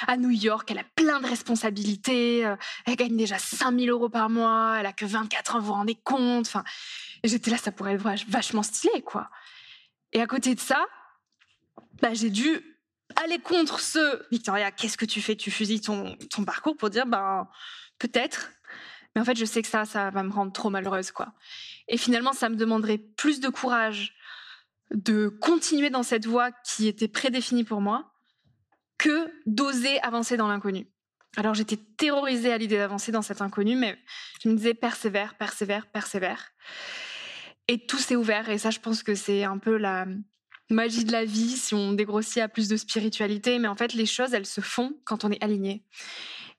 [SPEAKER 2] à New York, elle a plein de responsabilités, elle gagne déjà 5000 euros par mois, elle a que 24 ans, vous vous rendez compte. Et j'étais là, ça pourrait être vachement stylé, quoi. Et à côté de ça, bah, j'ai dû aller contre ce Victoria, qu'est-ce que tu fais? Tu fusilles ton, parcours pour dire, ben, peut-être. Mais en fait, je sais que ça, ça va me rendre trop malheureuse, quoi. Et finalement, ça me demanderait plus de courage de continuer dans cette voie qui était prédéfinie pour moi que d'oser avancer dans l'inconnu. Alors j'étais terrorisée à l'idée d'avancer dans cet inconnu, mais je me disais persévère, persévère, persévère. Et tout s'est ouvert. Et ça, je pense que c'est un peu la magie de la vie si on dégrossit à plus de spiritualité. Mais en fait, les choses, elles se font quand on est aligné.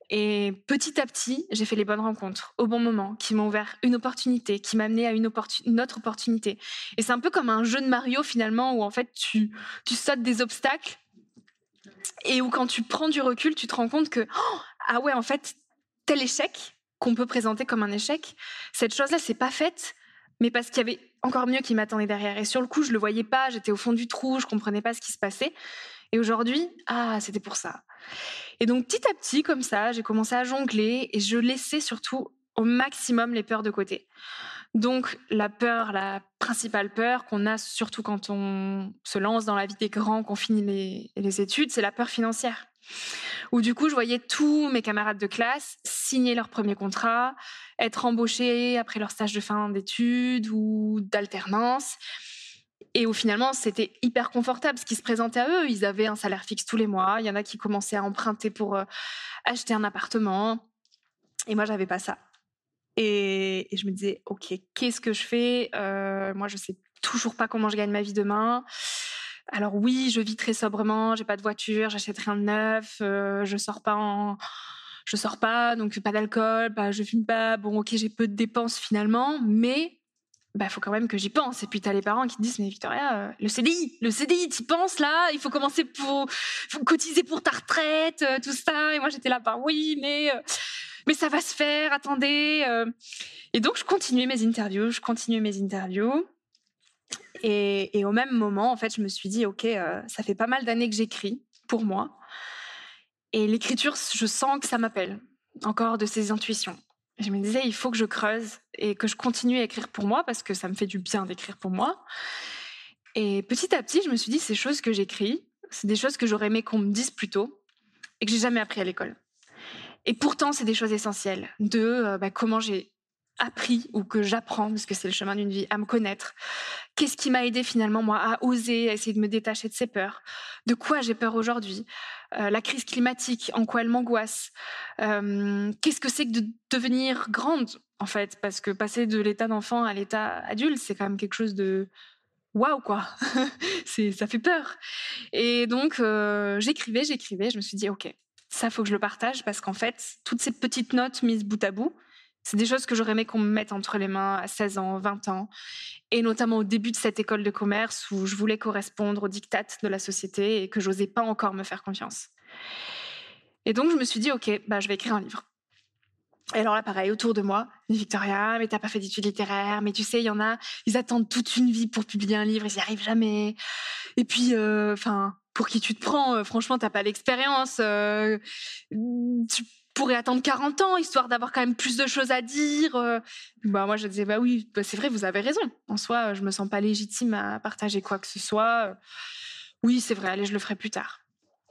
[SPEAKER 2] Et petit à petit, j'ai fait les bonnes rencontres au bon moment, qui m'ont ouvert une opportunité, qui m'a amené à une, autre opportunité. Et c'est un peu comme un jeu de Mario finalement, où en fait tu, tu sautes des obstacles et où quand tu prends du recul, tu te rends compte que oh, ah ouais, en fait, tel échec qu'on peut présenter comme un échec, cette chose-là, c'est pas faite mais parce qu'il y avait encore mieux qui m'attendait derrière. Et sur le coup, je le voyais pas, j'étais au fond du trou, je comprenais pas ce qui se passait. Et aujourd'hui, ah, c'était pour ça. Et donc, petit à petit, comme ça, j'ai commencé à jongler et je laissais surtout au maximum les peurs de côté. Donc, la peur, la principale peur qu'on a, surtout quand on se lance dans la vie des grands, qu'on finit les, les études, c'est la peur financière où du coup, je voyais tous mes camarades de classe signer leur premier contrat, être embauchés après leur stage de fin d'études ou d'alternance. Et où finalement, c'était hyper confortable ce qui se présentait à eux. Ils avaient un salaire fixe tous les mois. Il y en a qui commençaient à emprunter pour euh, acheter un appartement. Et moi, j'avais pas ça. Et, je me disais, OK, qu'est-ce que je fais? Euh, Moi, je sais toujours pas comment je gagne ma vie demain. Alors oui, je vis très sobrement, j'ai pas de voiture, j'achète rien de neuf, euh, je sors pas en je sors pas, donc pas d'alcool, bah, je fume pas. Bon, ok, j'ai peu de dépenses finalement, mais bah faut quand même que j'y pense. Et puis t'as les parents qui te disent mais Victoria, euh, le CDI, le CDI, t'y penses là? Il faut commencer pour faut cotiser pour ta retraite, euh, tout ça. Et moi j'étais là, bah oui, mais euh, mais ça va se faire. Attendez. Et donc je continuais mes interviews, je continuais mes interviews. Et, au même moment, en fait, je me suis dit ok, euh, ça fait pas mal d'années que j'écris pour moi. Et l'écriture, je sens que ça m'appelle encore de ces intuitions. Je me disais, il faut que je creuse et que je continue à écrire pour moi parce que ça me fait du bien d'écrire pour moi. Et petit à petit, je me suis dit, ces choses que j'écris, c'est des choses que j'aurais aimé qu'on me dise plus tôt et que j'ai jamais appris à l'école. Et pourtant, c'est des choses essentielles de euh, bah, comment j'ai appris ou que j'apprends, parce que c'est le chemin d'une vie, à me connaître. Qu'est-ce qui m'a aidé finalement, moi, à oser, à essayer de me détacher de ces peurs? De quoi j'ai peur aujourd'hui? Euh, La crise climatique, en quoi elle m'angoisse? Euh, Qu'est-ce que c'est que de devenir grande, en fait? Parce que passer de l'état d'enfant à l'état adulte, c'est quand même quelque chose de waouh, quoi. *laughs* Ça fait peur. Et donc, euh, j'écrivais, j'écrivais, je me suis dit, OK, ça, faut que je le partage, parce qu'en fait, toutes ces petites notes mises bout à bout, c'est des choses que j'aurais aimé qu'on me mette entre les mains à 16 ans, 20 ans, et notamment au début de cette école de commerce où je voulais correspondre aux dictates de la société et que j'osais pas encore me faire confiance. Et donc je me suis dit, ok, bah, je vais écrire un livre. Et alors là, pareil, autour de moi, Victoria, mais t'as pas fait d'études littéraires, mais tu sais, il y en a, ils attendent toute une vie pour publier un livre, ils n'y arrivent jamais. Et puis, enfin, pour qui tu te prends, euh, franchement, t'as pas l'expérience. euh, pourrais attendre 40 ans, histoire d'avoir quand même plus de choses à dire. euh. Bah, moi, je disais, bah oui, bah, c'est vrai, vous avez raison. En soi, je me sens pas légitime à partager quoi que ce soit. Oui, c'est vrai, allez, je le ferai plus tard.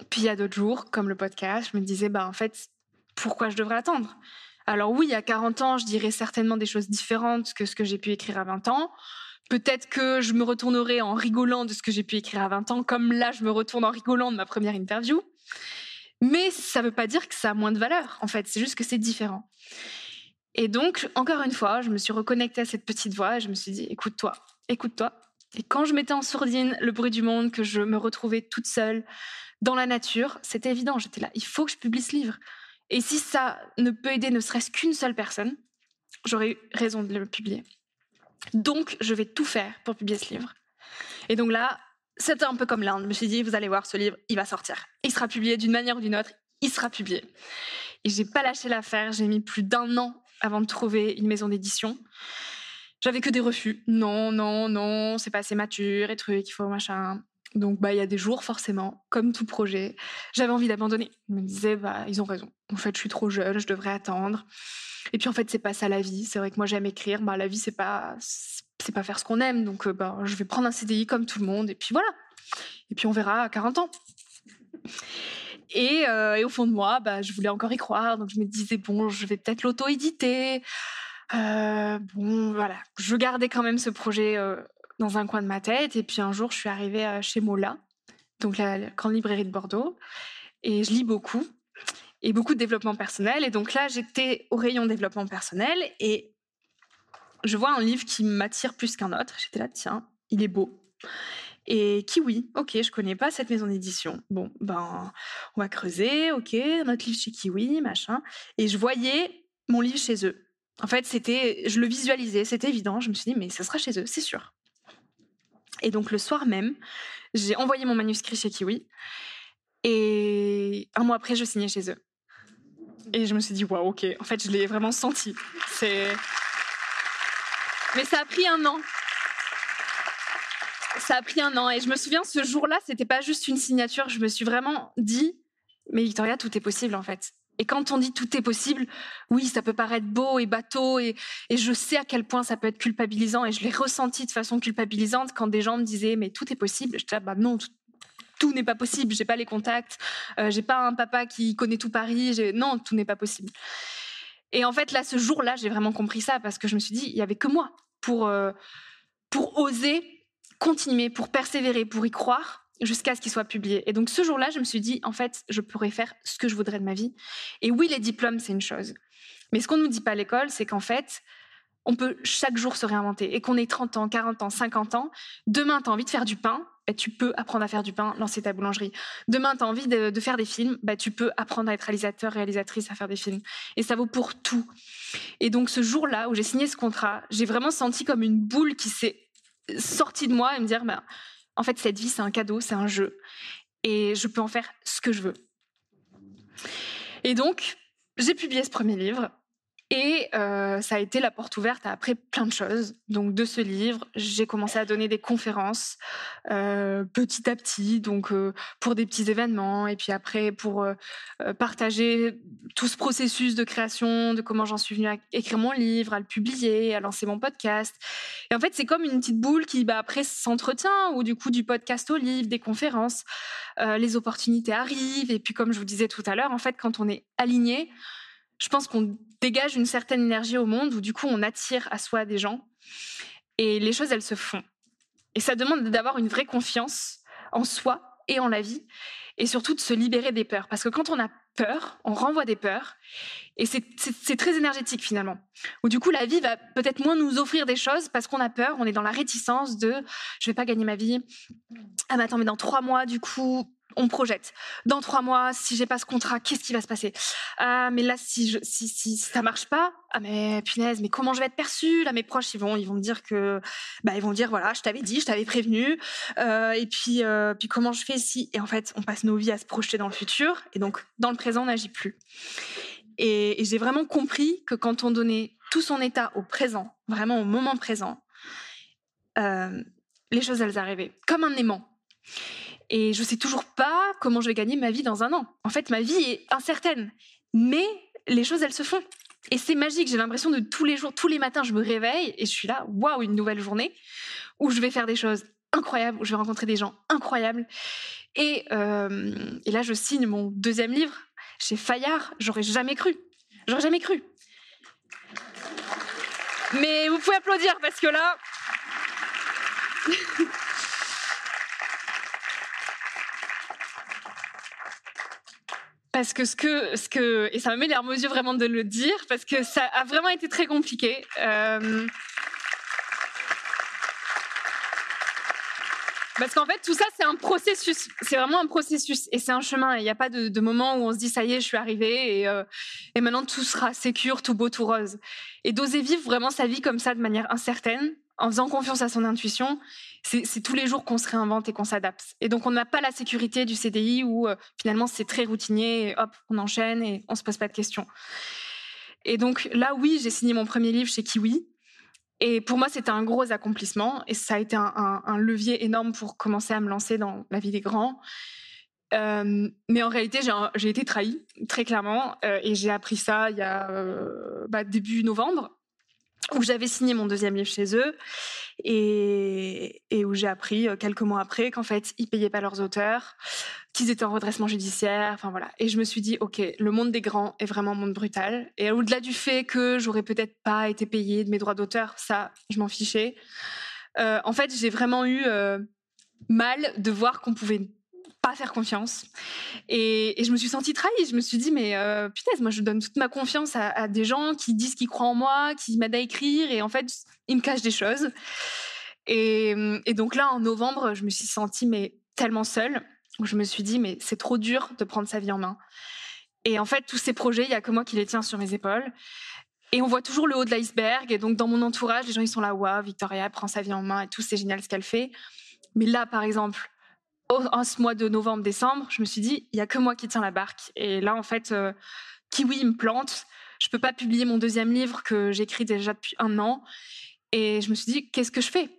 [SPEAKER 2] Puis il y a d'autres jours, comme le podcast, je me disais, bah en fait, pourquoi je devrais attendre? Alors oui, à 40 ans, je dirais certainement des choses différentes que ce que j'ai pu écrire à 20 ans. Peut-être que je me retournerai en rigolant de ce que j'ai pu écrire à 20 ans, comme là, je me retourne en rigolant de ma première interview. Mais ça ne veut pas dire que ça a moins de valeur, en fait. C'est juste que c'est différent. Et donc, encore une fois, je me suis reconnectée à cette petite voix et je me suis dit, écoute-toi, écoute-toi. Et quand je mettais en sourdine le bruit du monde, que je me retrouvais toute seule dans la nature, c'était évident. J'étais là, il faut que je publie ce livre. Et si ça ne peut aider ne serait-ce qu'une seule personne, j'aurais eu raison de le publier. Donc, je vais tout faire pour publier ce livre. Et donc là, c'était un peu comme l'Inde. Je me suis dit, vous allez voir, ce livre, il va sortir. Il sera publié d'une manière ou d'une autre, il sera publié. Et j'ai pas lâché l'affaire. J'ai mis plus d'un an avant de trouver une maison d'édition. J'avais que des refus. Non, non, non, c'est pas assez mature et trucs, il faut machin. Donc, bah, il y a des jours, forcément, comme tout projet, j'avais envie d'abandonner. Je me disais, bah, ils ont raison. En fait, je suis trop jeune, je devrais attendre. Et puis, en fait, c'est pas ça la vie. C'est vrai que moi, j'aime écrire. Bah, la vie, c'est pas, c'est pas faire ce qu'on aime. Donc, euh, bah, je vais prendre un CDI comme tout le monde. Et puis, voilà. Et puis, on verra à 40 ans. Et, euh, et au fond de moi, bah, je voulais encore y croire. Donc, je me disais, bon, je vais peut-être l'auto-éditer. Euh, bon, voilà. Je gardais quand même ce projet dans un coin de ma tête. Et puis un jour, je suis arrivée chez Mola, donc la grande librairie de Bordeaux, et je lis beaucoup et beaucoup de développement personnel. Et donc là, j'étais au rayon développement personnel et je vois un livre qui m'attire plus qu'un autre. J'étais là, tiens, il est beau. Et Kiwi, ok, je connais pas cette maison d'édition. Bon, ben, on va creuser, ok, notre livre chez Kiwi, machin. Et je voyais mon livre chez eux. En fait, c'était, je le visualisais, c'était évident. Je me suis dit, mais ça sera chez eux, c'est sûr. Et donc le soir même, j'ai envoyé mon manuscrit chez Kiwi. Et un mois après, je signais chez eux. Et je me suis dit, waouh, ok. En fait, je l'ai vraiment senti. C'est. Mais ça a pris un an. Ça a pris un an. Et je me souviens, ce jour-là, c'était pas juste une signature. Je me suis vraiment dit, mais Victoria, tout est possible, en fait. Et quand on dit tout est possible, oui, ça peut paraître beau et bateau, et, je sais à quel point ça peut être culpabilisant, et je l'ai ressenti de façon culpabilisante quand des gens me disaient, mais tout est possible. Je disais, bah non, tout, n'est pas possible. J'ai pas les contacts, euh, j'ai pas un papa qui connaît tout Paris. Non, tout n'est pas possible. Et en fait, là, ce jour-là, j'ai vraiment compris ça parce que je me suis dit, il y avait que moi pour euh, pour oser continuer, pour persévérer, pour y croire. jusqu'à ce qu'il soit publié. Et donc ce jour-là, je me suis dit, en fait, je pourrais faire ce que je voudrais de ma vie. Et oui, les diplômes, c'est une chose. Mais ce qu'on ne nous dit pas à l'école, c'est qu'en fait, on peut chaque jour se réinventer. Et qu'on ait 30 ans, 40 ans, 50 ans, demain, tu as envie de faire du pain, bah, tu peux apprendre à faire du pain, lancer ta boulangerie. Demain, tu as envie de, faire des films, bah, tu peux apprendre à être réalisateur, réalisatrice, à faire des films. Et ça vaut pour tout. Et donc ce jour-là où j'ai signé ce contrat, j'ai vraiment senti comme une boule qui s'est sortie de moi et me dire, bah, en fait, cette vie, c'est un cadeau, c'est un jeu. Et je peux en faire ce que je veux. Et donc, j'ai publié ce premier livre. Et euh, ça a été la porte ouverte à après plein de choses. Donc de ce livre, j'ai commencé à donner des conférences euh, petit à petit, donc euh, pour des petits événements, et puis après pour partager tout ce processus de création, de comment j'en suis venue à écrire mon livre, à le publier, à lancer mon podcast. Et en fait, c'est comme une petite boule qui bah, après s'entretient, ou du coup du podcast au livre, des conférences, les opportunités arrivent, et puis comme je vous disais tout à l'heure, en fait, quand on est aligné, je pense qu'on dégage une certaine énergie au monde où du coup on attire à soi des gens et les choses elles se font. Et ça demande d'avoir une vraie confiance en soi et en la vie et surtout de se libérer des peurs parce que quand on a peur, on renvoie des peurs et c'est très énergétique finalement. Ou du coup la vie va peut-être moins nous offrir des choses parce qu'on a peur, on est dans la réticence de je vais pas gagner ma vie. Ah mais attends mais dans trois mois du coup on projette. Dans trois mois, si j'ai pas ce contrat, qu'est-ce qui va se passer? Ah, mais là, si, je, si, ça marche pas, ah mais punaise, mais comment je vais être perçue? Là, mes proches, ils vont, ils vont me dire que, bah, ils vont dire voilà, je t'avais dit, je t'avais prévenu. Euh, et puis, euh, puis comment je fais si Et en fait, on passe nos vies à se projeter dans le futur, et donc dans le présent, on n'agit plus. Et, j'ai vraiment compris que quand on donnait tout son état au présent, vraiment au moment présent, euh, les choses elles arrivaient comme un aimant. Et je sais toujours pas comment je vais gagner ma vie dans un an. En fait, ma vie est incertaine. Mais les choses, elles se font. Et c'est magique. J'ai l'impression de tous les jours, tous les matins, je me réveille et je suis là, waouh, une nouvelle journée où je vais faire des choses incroyables, où je vais rencontrer des gens incroyables. Et, euh, et là, je signe mon deuxième livre chez Fayard. J'aurais jamais cru. J'aurais jamais cru. Mais vous pouvez applaudir parce que là. *laughs* parce que ce que ce que et ça me met larmes aux yeux vraiment de le dire parce que ça a vraiment été très compliqué. Euh, parce qu'en fait, tout ça, c'est un processus. C'est vraiment un processus et c'est un chemin. Il n'y a pas de, moment où on se dit ça y est, je suis arrivée et, euh, et maintenant tout sera sécure, tout beau, tout rose. Et d'oser vivre vraiment sa vie comme ça de manière incertaine, en faisant confiance à son intuition, c'est tous les jours qu'on se réinvente et qu'on s'adapte. Et donc, on n'a pas la sécurité du CDI où euh, finalement c'est très routinier, et hop, on enchaîne et on se pose pas de questions. Et donc là, oui, j'ai signé mon premier livre chez Kiwi. Et pour moi, c'était un gros accomplissement et ça a été un, levier énorme pour commencer à me lancer dans la vie des grands. Euh, mais en réalité, j'ai été trahie, très clairement, euh, et j'ai appris ça il y a bah, début novembre où j'avais signé mon deuxième livre chez eux et, où j'ai appris euh, quelques mois après qu'en fait ils payaient pas leurs auteurs, qu'ils étaient en redressement judiciaire, enfin voilà. Et je me suis dit ok, le monde des grands est vraiment un monde brutal. Et au-delà du fait que j'aurais peut-être pas été payée de mes droits d'auteur, ça je m'en fichais. Euh, en fait, j'ai vraiment eu euh, mal de voir qu'on pouvait pas faire confiance. Et, je me suis sentie trahie. Je me suis dit, mais euh, putain, moi, je donne toute ma confiance à, des gens qui disent qu'ils croient en moi, qui m'aident à écrire, et en fait, ils me cachent des choses. Et, donc là, en novembre, je me suis sentie mais tellement seule. Je me suis dit, mais c'est trop dur de prendre sa vie en main. Et en fait, tous ces projets, il y a que moi qui les tiens sur mes épaules. Et on voit toujours le haut de l'iceberg. Et donc, dans mon entourage, les gens, ils sont là, waouh, Victoria prend sa vie en main et tout, c'est génial ce qu'elle fait. Mais là, par exemple, en ce mois de novembre-décembre, je me suis dit, il y a que moi qui tiens la barque. Et là, en fait, euh, Kiwi me plante. Je peux pas publier mon deuxième livre que j'écris déjà depuis un an. Et je me suis dit, qu'est-ce que je fais?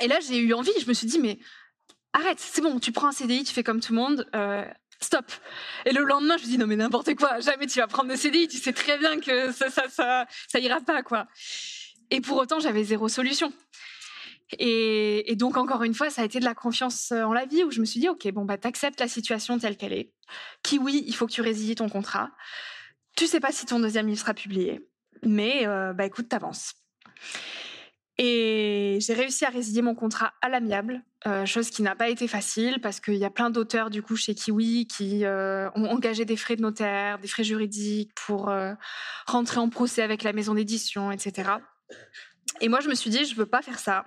[SPEAKER 2] Et là, j'ai eu envie. Je me suis dit, mais arrête, c'est bon, tu prends un CDI, tu fais comme tout le monde. Euh, stop. Et le lendemain, je me dis, non, mais n'importe quoi, jamais tu vas prendre le CDI, tu sais très bien que ça, ça, ça, ça ira pas, quoi. Et pour autant, j'avais zéro solution. Et, donc, encore une fois, ça a été de la confiance euh, en la vie où je me suis dit, OK, bon, bah, t'acceptes la situation telle qu'elle est. Oui, il faut que tu résilies ton contrat. Tu sais pas si ton deuxième livre sera publié, mais euh, bah, écoute, t'avances. Et j'ai réussi à résilier mon contrat à l'amiable, euh, chose qui n'a pas été facile parce qu'il y a plein d'auteurs du coup chez Kiwi qui ont engagé des frais de notaire, des frais juridiques pour rentrer en procès avec la maison d'édition, etc. Et moi je me suis dit je veux pas faire ça.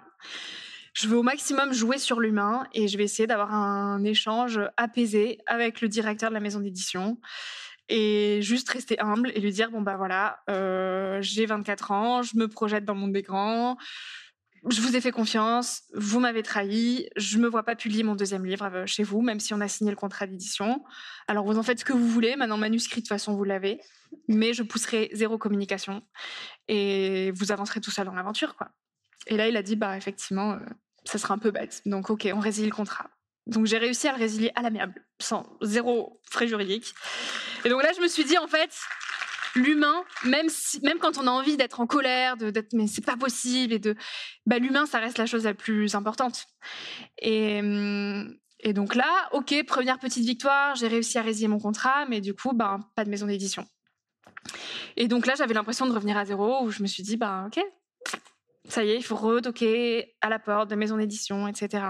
[SPEAKER 2] Je veux au maximum jouer sur l'humain et je vais essayer d'avoir un échange apaisé avec le directeur de la maison d'édition et juste rester humble et lui dire bon bah voilà euh, j'ai 24 ans je me projette dans monde des grands je vous ai fait confiance vous m'avez trahi je me vois pas publier mon deuxième livre euh, chez vous même si on a signé le contrat d'édition. Alors vous en faites ce que vous voulez maintenant manuscrit de toute façon vous l'avez mais je pousserai zéro communication et vous avancerez tout seul dans l'aventure quoi et là il a dit bah effectivement euh, ça sera un peu bête donc ok on résilie le contrat donc j'ai réussi à le résilier à l'amiable, sans zéro frais juridique. Et donc là, je me suis dit, en fait, l'humain, même, quand on a envie d'être en colère, de, d'être mais c'est pas possible, et de, bah, l'humain, ça reste la chose la plus importante. Et, hum, donc là, ok, première petite victoire, j'ai réussi à résilier mon contrat, mais du coup, ben, pas de maison d'édition. Et donc là, j'avais l'impression de revenir à zéro, où je me suis dit, bah, ok, ça y est, il faut retoquer à la porte de maison d'édition, etc.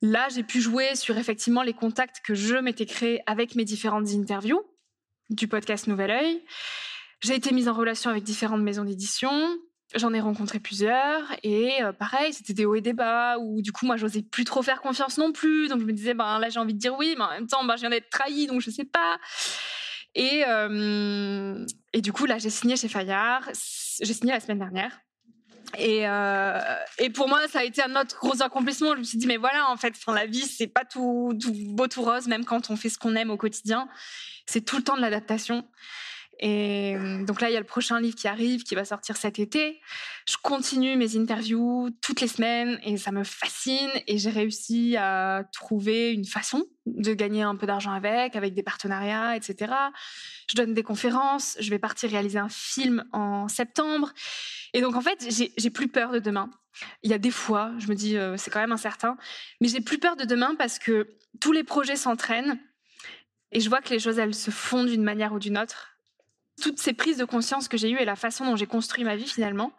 [SPEAKER 2] Là, j'ai pu jouer sur effectivement les contacts que je m'étais créés avec mes différentes interviews du podcast Nouvel Oeil. J'ai été mise en relation avec différentes maisons d'édition. J'en ai rencontré plusieurs et euh, pareil, c'était des hauts et des bas où du coup moi j'osais plus trop faire confiance non plus. Donc je me disais ben là j'ai envie de dire oui, mais en même temps ben, je viens d'être trahie donc je sais pas. Euh, et du coup là j'ai signé chez Fayard. J'ai signé la semaine dernière. Et, euh, et pour moi, ça a été un autre gros accomplissement. Je me suis dit, mais voilà, en fait, la vie, c'est pas tout, tout beau, tout rose, même quand on fait ce qu'on aime au quotidien. C'est tout le temps de l'adaptation. Et euh, donc là, il y a le prochain livre qui arrive, qui va sortir cet été. Je continue mes interviews toutes les semaines et ça me fascine. Et j'ai réussi à trouver une façon de gagner un peu d'argent avec, avec des partenariats, etc. Je donne des conférences. Je vais partir réaliser un film en septembre. Et donc, en fait, j'ai plus peur de demain. Il y a des fois, je me dis, euh, c'est quand même incertain, mais j'ai plus peur de demain parce que tous les projets s'entraînent et je vois que les choses, elles se font d'une manière ou d'une autre toutes ces prises de conscience que j'ai eues et la façon dont j'ai construit ma vie finalement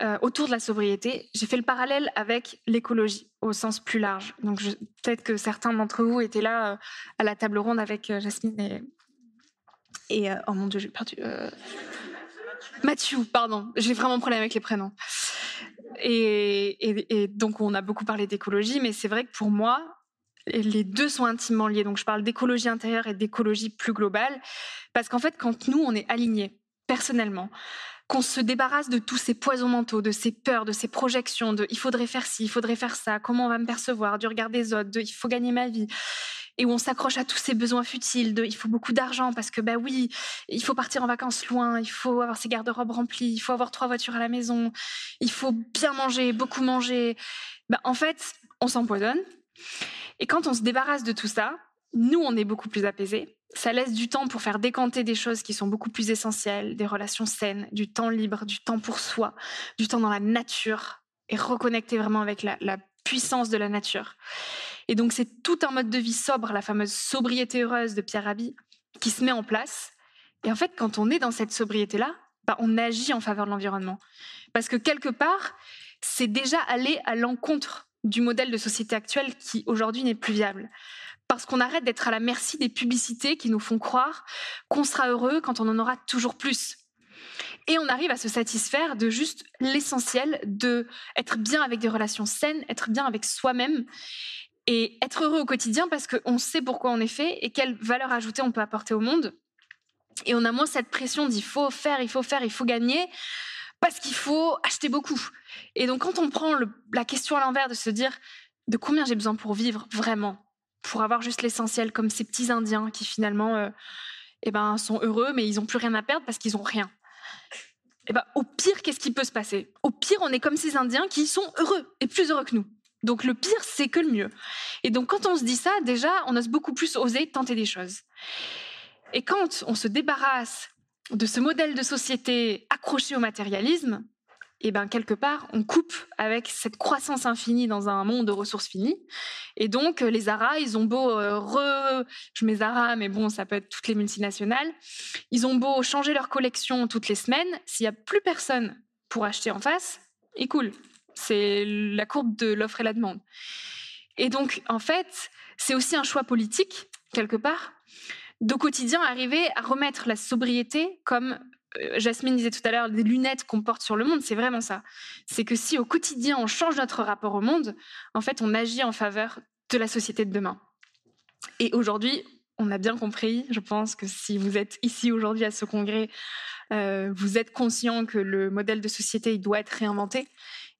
[SPEAKER 2] euh, autour de la sobriété, j'ai fait le parallèle avec l'écologie au sens plus large. Donc peut-être que certains d'entre vous étaient là euh, à la table ronde avec euh, Jasmine et, oh mon dieu j'ai perdu Mathieu, pardon, j'ai vraiment problème avec les prénoms. Et donc on a beaucoup parlé d'écologie, mais c'est vrai que pour moi, les deux sont intimement liés. Donc je parle d'écologie intérieure et d'écologie plus globale, parce qu'en fait, quand nous, on est alignés, personnellement, qu'on se débarrasse de tous ces poisons mentaux, de ces peurs, de ces projections, de il faudrait faire ci, il faudrait faire ça, comment on va me percevoir, du regard des autres, de il faut gagner ma vie, et où on s'accroche à tous ces besoins futiles, de il faut beaucoup d'argent parce que bah oui, il faut partir en vacances loin, il faut avoir ses garde-robes remplis, il faut avoir trois voitures à la maison, il faut bien manger, beaucoup manger. Bah, en fait, on s'empoisonne et quand on se débarrasse de tout ça, nous, on est beaucoup plus apaisés. Ça laisse du temps pour faire décanter des choses qui sont beaucoup plus essentielles, des relations saines, du temps libre, du temps pour soi, du temps dans la nature et reconnecter vraiment avec la, puissance de la nature. Et donc, c'est tout un mode de vie sobre, la fameuse sobriété heureuse de Pierre Rabhi, qui se met en place. Et en fait, quand on est dans cette sobriété-là, bah, on agit en faveur de l'environnement. Parce que quelque part, c'est déjà aller à l'encontre du modèle de société actuel qui aujourd'hui n'est plus viable. Parce qu'on arrête d'être à la merci des publicités qui nous font croire qu'on sera heureux quand on en aura toujours plus. Et on arrive à se satisfaire de juste l'essentiel, de être bien avec des relations saines, être bien avec soi-même et être heureux au quotidien parce qu'on sait pourquoi on est fait et quelle valeur ajoutée on peut apporter au monde. Et on a moins cette pression d'il faut faire, il faut faire, il faut gagner, parce qu'il faut acheter beaucoup. Et donc, quand on prend la question à l'envers de se dire de combien j'ai besoin pour vivre vraiment, pour avoir juste l'essentiel, comme ces petits Indiens qui finalement euh, eh ben, sont heureux, mais ils n'ont plus rien à perdre parce qu'ils n'ont rien. Eh ben, au pire, qu'est-ce qui peut se passer? Au pire, on est comme ces Indiens qui sont heureux et plus heureux que nous. Donc le pire, c'est que le mieux. Et donc quand on se dit ça, déjà, on ose beaucoup plus oser tenter des choses. Et quand on se débarrasse de ce modèle de société accroché au matérialisme, et ben quelque part, on coupe avec cette croissance infinie dans un monde de ressources finies. Et donc, les Zara, ils ont beau euh, re... Je mets Zara, mais bon, ça peut être toutes les multinationales. Ils ont beau changer leur collection toutes les semaines. S'il n'y a plus personne pour acheter en face, il coule. C'est la courbe de l'offre et la demande. Et donc, en fait, c'est aussi un choix politique, quelque part, d'au quotidien arriver à remettre la sobriété comme euh, Jasmine disait tout à l'heure, des lunettes qu'on porte sur le monde, c'est vraiment ça. C'est que si au quotidien on change notre rapport au monde, en fait, on agit en faveur de la société de demain. Et aujourd'hui, on a bien compris, je pense que si vous êtes ici aujourd'hui à ce congrès, euh, vous êtes conscient que le modèle de société il doit être réinventé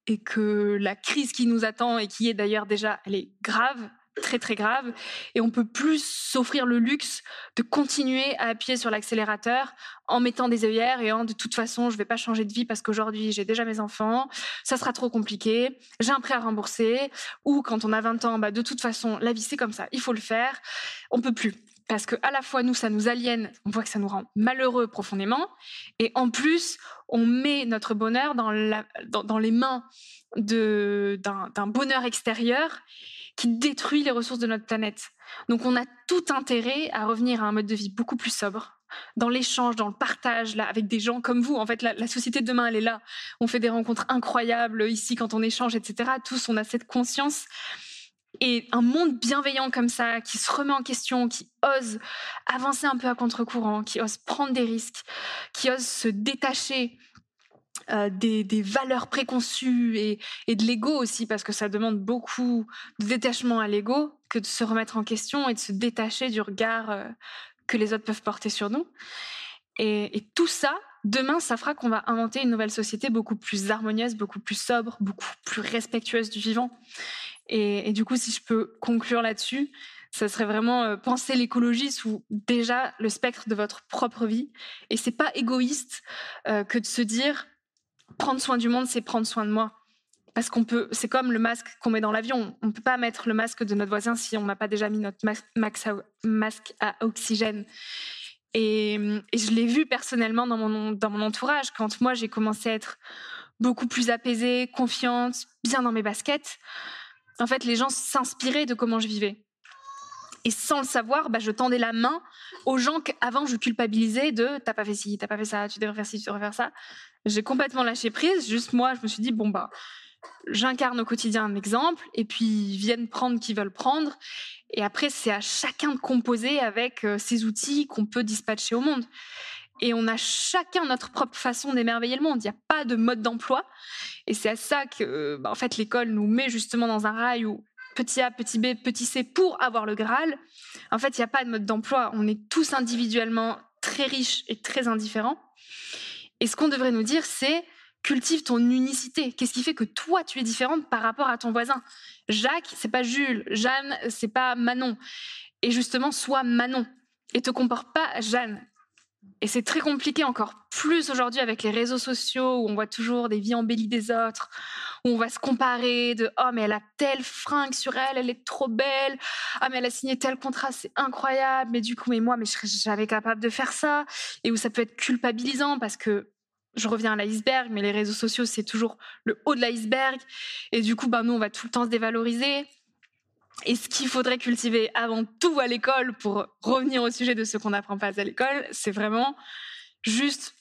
[SPEAKER 2] et que la crise qui nous attend et qui est d'ailleurs déjà, elle est grave, très très grave. Et on peut plus s'offrir le luxe de continuer à appuyer sur l'accélérateur en mettant des œillères et en de toute façon je vais pas changer de vie parce qu'aujourd'hui j'ai déjà mes enfants. Ça sera trop compliqué. J'ai un prêt à rembourser. Ou quand on a 20 ans bah de toute façon la vie c'est comme ça. Il faut le faire. On peut plus parce que à la fois nous ça nous aliène on voit que ça nous rend malheureux profondément et en plus on met notre bonheur dans, la, dans, les mains d'un bonheur extérieur qui détruit les ressources de notre planète. Donc on a tout intérêt à revenir à un mode de vie beaucoup plus sobre, dans l'échange, dans le partage, là, avec des gens comme vous. En fait, la, société de demain, elle est là. On fait des rencontres incroyables ici quand on échange, etc. Tous, on a cette conscience. Et un monde bienveillant comme ça, qui se remet en question, qui ose avancer un peu à contre-courant, qui ose prendre des risques, qui ose se détacher euh, des, valeurs préconçues et, de l'ego aussi, parce que ça demande beaucoup de détachement à l'ego que de se remettre en question et de se détacher du regard euh, que les autres peuvent porter sur nous. Et, tout ça, demain, ça fera qu'on va inventer une nouvelle société beaucoup plus harmonieuse, beaucoup plus sobre, beaucoup plus respectueuse du vivant. Et, du coup, si je peux conclure là-dessus, ça serait vraiment euh, penser l'écologie sous déjà le spectre de votre propre vie. Et c'est pas égoïste que de se dire prendre soin du monde, c'est prendre soin de moi. Parce qu'on peut, c'est comme le masque qu'on met dans l'avion. On ne peut pas mettre le masque de notre voisin si on n'a pas déjà mis notre masque à oxygène. Et, je l'ai vu personnellement dans mon, dans mon entourage. Quand moi, j'ai commencé à être beaucoup plus apaisée, confiante, bien dans mes baskets, en fait, les gens s'inspiraient de comment je vivais. Et sans le savoir, bah, je tendais la main aux gens qu'avant je culpabilisais de t'as pas fait ci, t'as pas fait ça, tu devrais faire ci, tu devrais faire ça. J'ai complètement lâché prise. Juste moi, je me suis dit bon bah j'incarne au quotidien un exemple et puis ils viennent prendre qui veulent prendre. Et après, c'est à chacun de composer avec euh, ces outils qu'on peut dispatcher au monde. Et on a chacun notre propre façon d'émerveiller le monde. Il n'y a pas de mode d'emploi. Et c'est à ça que, bah, en fait, l'école nous met justement dans un rail où petit A, petit B, petit C pour avoir le Graal. En fait, il n'y a pas de mode d'emploi. On est tous individuellement très riches et très indifférents. Et ce qu'on devrait nous dire, c'est cultive ton unicité. Qu'est-ce qui fait que toi, tu es différente par rapport à ton voisin? Jacques, c'est pas Jules. Jeanne, c'est pas Manon. Et justement, sois Manon. Et te comporte pas Jeanne. Et c'est très compliqué encore plus aujourd'hui avec les réseaux sociaux où on voit toujours des vies embellies des autres, où on va se comparer de oh mais elle a telle fringue sur elle, elle est trop belle, ah mais elle a signé tel contrat, c'est incroyable, mais du coup mais moi mais je serais jamais capable de faire ça et où ça peut être culpabilisant parce que je reviens à l'iceberg, mais les réseaux sociaux, c'est toujours le haut de l'iceberg. Et du coup, ben, nous, on va tout le temps se dévaloriser. Et ce qu'il faudrait cultiver avant tout à l'école, pour revenir au sujet de ce qu'on n'apprend pas à l'école, c'est vraiment juste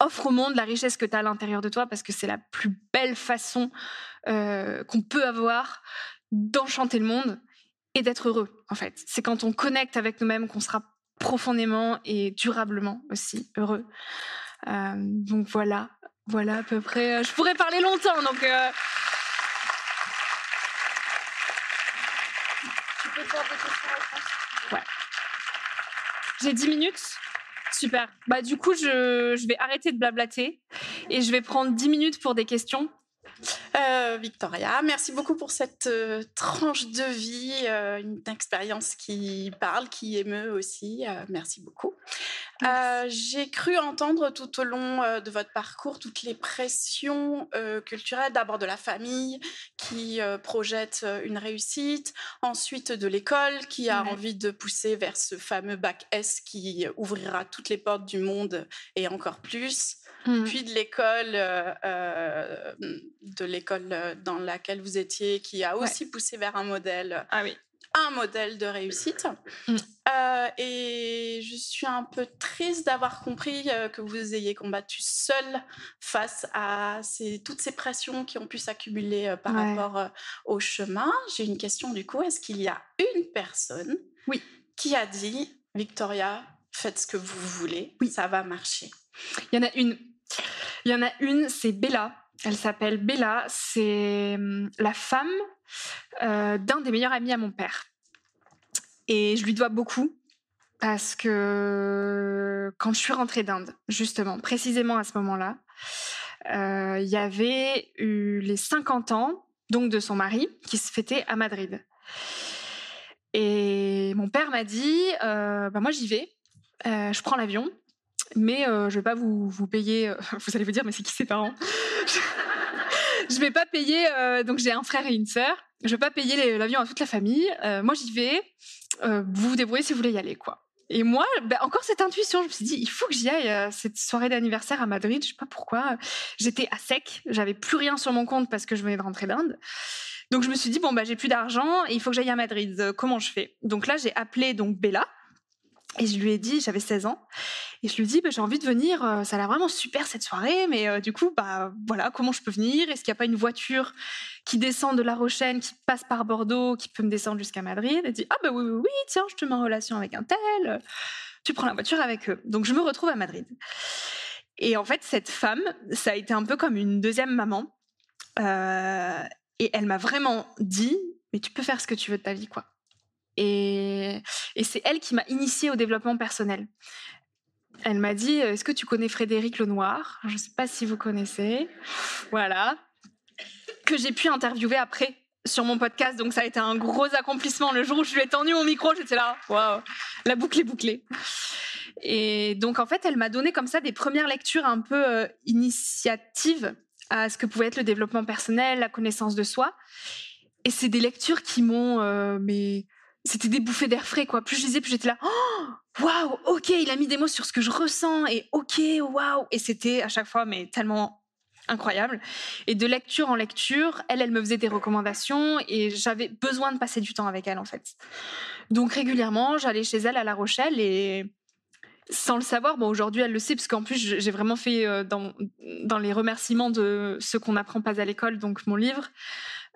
[SPEAKER 2] offre au monde la richesse que tu as à l'intérieur de toi, parce que c'est la plus belle façon euh, qu'on peut avoir d'enchanter le monde et d'être heureux, en fait. C'est quand on connecte avec nous-mêmes qu'on sera profondément et durablement aussi heureux. Euh, donc voilà, voilà à peu près. Je pourrais parler longtemps, donc. Euh, Ouais. J'ai 10 minutes Super. Bah, du coup, je, je, vais arrêter de blablater et je vais prendre 10 minutes pour des questions.
[SPEAKER 3] Euh, Victoria, merci beaucoup pour cette euh, tranche de vie, euh, une expérience qui parle, qui émeut aussi. merci beaucoup. J'ai cru entendre tout au long de votre parcours toutes les pressions culturelles, d'abord de la famille qui projette une réussite, ensuite de l'école qui a envie de pousser vers ce fameux bac S qui ouvrira toutes les portes du monde et encore plus. Mmh. puis de l'école, de l'école euh, dans laquelle vous étiez, qui a aussi poussé vers un modèle
[SPEAKER 2] ah oui.
[SPEAKER 3] un modèle de réussite.
[SPEAKER 2] Mm.
[SPEAKER 3] Euh, et je suis un peu triste d'avoir compris euh, que vous ayez combattu seul face à ces, toutes ces pressions qui ont pu s'accumuler euh, par
[SPEAKER 2] Ouais.
[SPEAKER 3] rapport au chemin. J'ai une question du coup. Est-ce qu'il y a une personne
[SPEAKER 2] Oui.
[SPEAKER 3] qui a dit, Victoria, faites ce que vous voulez,
[SPEAKER 2] Oui.
[SPEAKER 3] ça va marcher?
[SPEAKER 2] Il y en a une. Il y en a une, c'est Bella. Elle s'appelle Bella. C'est hum, la femme euh, d'un des meilleurs amis à mon père. Et je lui dois beaucoup parce que quand je suis rentrée d'Inde, justement, précisément à ce moment-là, euh, il y avait eu les 50 ans donc de son mari qui se fêtaient à Madrid. Et mon père m'a dit, euh, bah moi j'y vais, je prends l'avion, mais euh, je vais pas vous, payer. euh, *laughs* vous allez vous dire, mais c'est qui ses parents? *laughs* Je vais pas payer. euh, donc j'ai un frère et une sœur. Je vais pas payer l'avion à toute la famille. Euh, moi j'y vais. vous vous débrouillez si vous voulez y aller, quoi. Et moi, ben, encore cette intuition, je me suis dit, il faut que j'y aille cette soirée d'anniversaire à Madrid. Je sais pas pourquoi. J'étais à sec, j'avais plus rien sur mon compte parce que je venais de rentrer d'Inde. Donc je me suis dit bon bah j'ai plus d'argent et il faut que j'aille à Madrid. Comment je fais? Donc là j'ai appelé donc Bella et je lui ai dit j'avais 16 ans et je lui ai dit bah, j'ai envie de venir. euh, ça a l'air vraiment super cette soirée, mais euh, du coup bah voilà comment je peux venir? Est-ce qu'il n'y a pas une voiture qui descend de La Rochelle, qui passe par Bordeaux, qui peut me descendre jusqu'à Madrid? Elle dit ah bah oui oui oui tiens je te mets en relation avec un tel. Tu prends la voiture avec eux. Donc je me retrouve à Madrid. Et en fait cette femme ça a été un peu comme une deuxième maman. Euh, et elle m'a vraiment dit, mais tu peux faire ce que tu veux de ta vie, quoi. Et, c'est elle qui m'a initiée au développement personnel. Elle m'a dit, est-ce que tu connais Frédéric Lenoir? Je ne sais pas si vous connaissez. Voilà. Que j'ai pu interviewer après sur mon podcast. Donc ça a été un gros accomplissement. Le jour où je lui ai tendu mon micro, j'étais là, waouh, la boucle est bouclée. Et donc en fait, elle m'a donné comme ça des premières lectures un peu euh, initiatives à ce que pouvait être le développement personnel, la connaissance de soi. Et c'est des lectures qui m'ont, euh, c'était des bouffées d'air frais quoi. Plus je lisais, plus j'étais là, oh, waouh, ok, il a mis des mots sur ce que je ressens et ok, waouh. Et c'était à chaque fois mais tellement incroyable. Et de lecture en lecture, elle, elle me faisait des recommandations et j'avais besoin de passer du temps avec elle en fait. Donc régulièrement, j'allais chez elle à La Rochelle et sans le savoir, bon aujourd'hui elle le sait parce qu'en plus j'ai vraiment fait euh, dans, dans les remerciements de ce qu'on n'apprend pas à l'école, donc mon livre,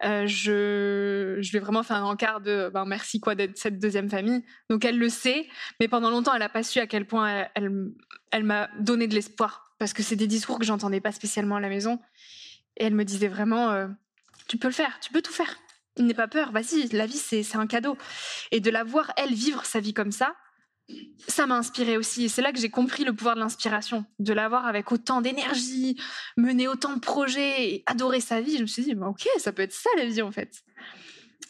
[SPEAKER 2] euh, je, je vais vraiment faire un encart de ben, merci quoi d'être cette deuxième famille. Donc elle le sait, mais pendant longtemps elle n'a pas su à quel point elle, elle, m'a donné de l'espoir parce que c'est des discours que j'entendais pas spécialement à la maison et elle me disait vraiment euh, tu peux le faire, tu peux tout faire. N'aie pas peur, vas-y, la vie c'est un cadeau. Et de la voir elle vivre sa vie comme ça, ça m'a inspiré aussi. Et c'est là que j'ai compris le pouvoir de l'inspiration, de l'avoir avec autant d'énergie, mener autant de projets et adorer sa vie. Je me suis dit, bah, ok, ça peut être ça la vie en fait.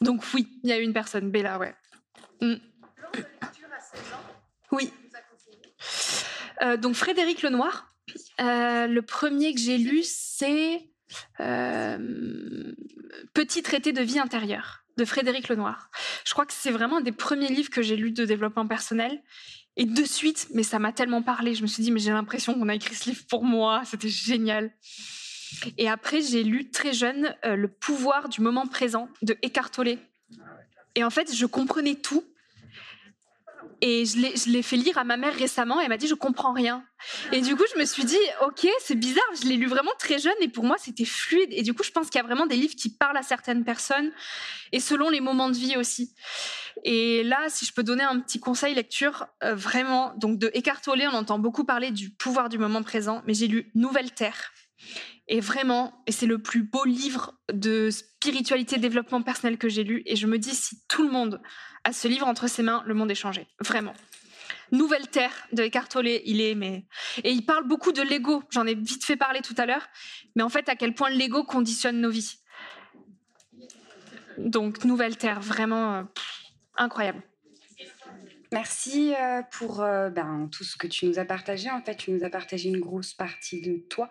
[SPEAKER 2] Donc oui, il y a une personne, Bella, ouais. Mm. Oui. Euh, donc Frédéric Lenoir, euh, le premier que j'ai lu, c'est euh, Petit traité de vie intérieure de Frédéric Lenoir. Je crois que c'est vraiment un des premiers livres que j'ai lus de développement personnel. Et de suite, mais ça m'a tellement parlé, je me suis dit, mais j'ai l'impression qu'on a écrit ce livre pour moi, c'était génial. Et après, j'ai lu très jeune euh, Le pouvoir du moment présent de Eckhart Tolle. Et en fait, je comprenais tout. Et je l'ai- fait lire à ma mère récemment et elle m'a dit je comprends rien. Et du coup je me suis dit ok c'est bizarre, je l'ai lu vraiment très jeune et pour moi c'était fluide. Et du coup je pense qu'il y a vraiment des livres qui parlent à certaines personnes et selon les moments de vie aussi. Et là si je peux donner un petit conseil lecture euh, vraiment donc de Eckhart Tolle on entend beaucoup parler du pouvoir du moment présent mais j'ai lu Nouvelle Terre. Et vraiment, et c'est le plus beau livre de spiritualité, développement personnel que j'ai lu. Et je me dis, si tout le monde a ce livre entre ses mains, le monde est changé. Vraiment. Nouvelle Terre de Eckhart Tolle, il est, mais. Et il parle beaucoup de l'ego. J'en ai vite fait parler tout à l'heure. Mais en fait, à quel point l'ego conditionne nos vies. Donc, Nouvelle Terre, vraiment euh, incroyable.
[SPEAKER 4] Merci euh, pour euh, ben, tout ce que tu nous as partagé. En fait, tu nous as partagé une grosse partie de toi.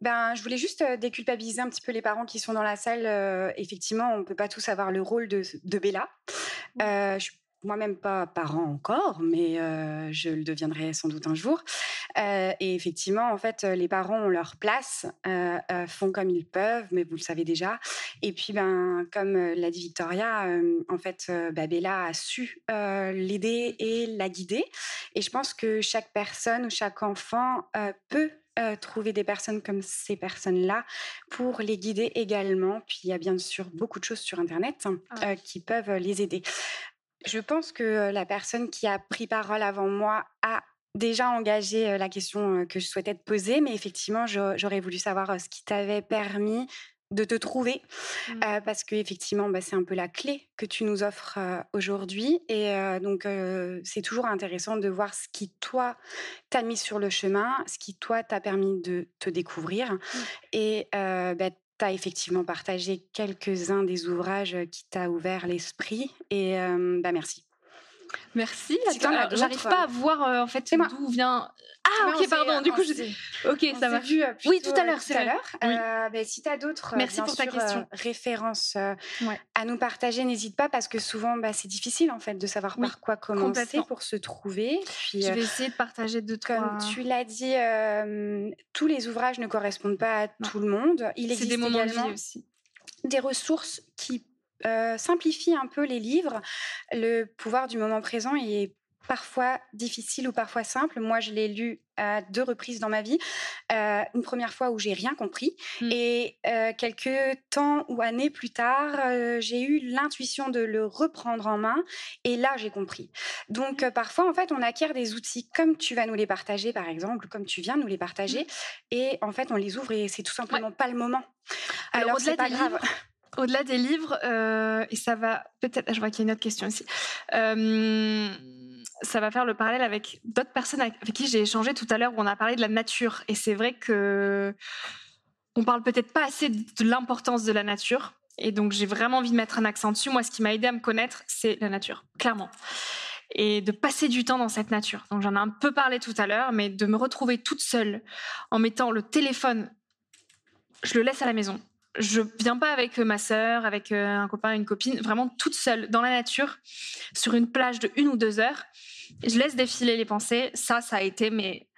[SPEAKER 4] Ben, je voulais juste euh, déculpabiliser un petit peu les parents qui sont dans la salle. Euh, effectivement, on ne peut pas tous avoir le rôle de, de Bella. Euh, je suis moi-même pas parent encore, mais je le deviendrai sans doute un jour. et effectivement, en fait, les parents ont leur place, font comme ils peuvent, mais vous le savez déjà. Et puis, ben, comme l'a dit Victoria, en fait, bah, Bella a su l'aider et la guider. Et je pense que chaque personne ou chaque enfant peut trouver des personnes comme ces personnes-là pour les guider également. Puis il y a bien sûr beaucoup de choses sur Internet hein, ah qui peuvent les aider. Je pense que la personne qui a pris parole avant moi a déjà engagé la question que je souhaitais te poser, mais effectivement, j'aurais voulu savoir ce qui t'avait permis de te trouver, mmh. parce que effectivement, bah, c'est un peu la clé que tu nous offres aujourd'hui. Et donc, c'est toujours intéressant de voir ce qui, toi, t'a mis sur le chemin, ce qui, toi, t'a permis de te découvrir. Mmh. Et bah, tu as effectivement partagé quelques-uns des ouvrages qui t'a ouvert l'esprit. Et bah, merci.
[SPEAKER 2] Merci. J'arrive pas à voir en fait d'où vient ah, ok, pardon. Du coup, je... ok, ça va.
[SPEAKER 4] Vu, oui, tout à l'heure. Tout à l'heure. Euh, ben, si tu as d'autres
[SPEAKER 2] Merci pour ta question.
[SPEAKER 4] Euh, références euh, à nous partager, n'hésite pas parce que souvent, bah, c'est difficile en fait de savoir par quoi commencer pour se trouver.
[SPEAKER 2] Puis, je vais essayer de partager trois.
[SPEAKER 4] Comme tu l'as dit, tous les ouvrages ne correspondent pas à tout le monde. Il existe des également aussi. des ressources qui simplifient un peu les livres. Le pouvoir du moment présent est parfois difficile ou parfois simple. Moi, je l'ai lu à deux reprises dans ma vie. Euh, une première fois où j'ai rien compris mmh. et euh, quelques temps ou années plus tard, euh, j'ai eu l'intuition de le reprendre en main et là, j'ai compris. Donc, parfois, en fait, on acquiert des outils comme tu vas nous les partager, par exemple, comme tu viens nous les partager, mmh. et en fait, on les ouvre et c'est tout simplement pas le moment.
[SPEAKER 2] Alors, c'est pas grave. Au-delà des livres, et ça va peut-être, je vois qu'il y a une autre question aussi ça va faire le parallèle avec d'autres personnes avec, qui j'ai échangé tout à l'heure où on a parlé de la nature. Et c'est vrai que on parle peut-être pas assez de l'importance de la nature. Et donc j'ai vraiment envie de mettre un accent dessus. Moi, ce qui m'a aidé à me connaître, c'est la nature, clairement. Et de passer du temps dans cette nature. Donc j'en ai un peu parlé tout à l'heure, mais de me retrouver toute seule en mettant le téléphone, je le laisse à la maison je viens pas avec ma sœur, avec un copain, une copine, vraiment toute seule dans la nature, sur une plage de une ou deux heures. Je laisse défiler les pensées. Ça, ça a été mais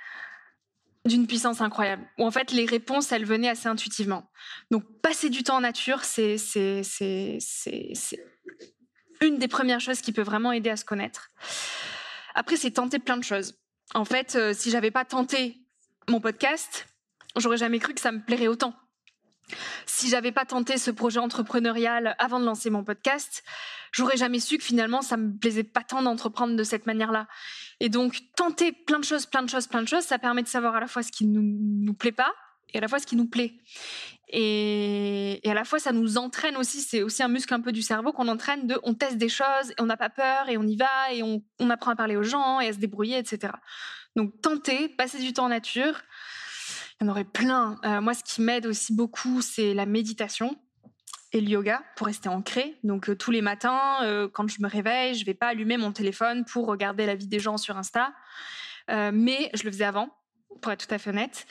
[SPEAKER 2] d'une puissance incroyable. Où en fait les réponses, elles venaient assez intuitivement. Donc passer du temps en nature, c'est c'est une des premières choses qui peut vraiment aider à se connaître. Après, c'est tenter plein de choses. En fait, si j'avais pas tenté mon podcast, j'aurais jamais cru que ça me plairait autant. Si j'avais pas tenté ce projet entrepreneurial avant de lancer mon podcast, j'aurais jamais su que finalement ça me plaisait pas tant d'entreprendre de cette manière-là. Et donc tenter plein de choses, plein de choses, plein de choses, ça permet de savoir à la fois ce qui nous, nous plaît pas et à la fois ce qui nous plaît. Et, à la fois ça nous entraîne aussi, c'est aussi un muscle un peu du cerveau qu'on entraîne de, on teste des choses et on n'a pas peur et on y va et on, on apprend à parler aux gens et à se débrouiller, etc. Donc tenter, passer du temps en nature, il y en aurait plein. Euh, moi, ce qui m'aide aussi beaucoup, c'est la méditation et le yoga pour rester ancré. Donc euh, tous les matins, euh, quand je me réveille, je vais pas allumer mon téléphone pour regarder la vie des gens sur Insta, mais je le faisais avant, pour être tout à fait honnête.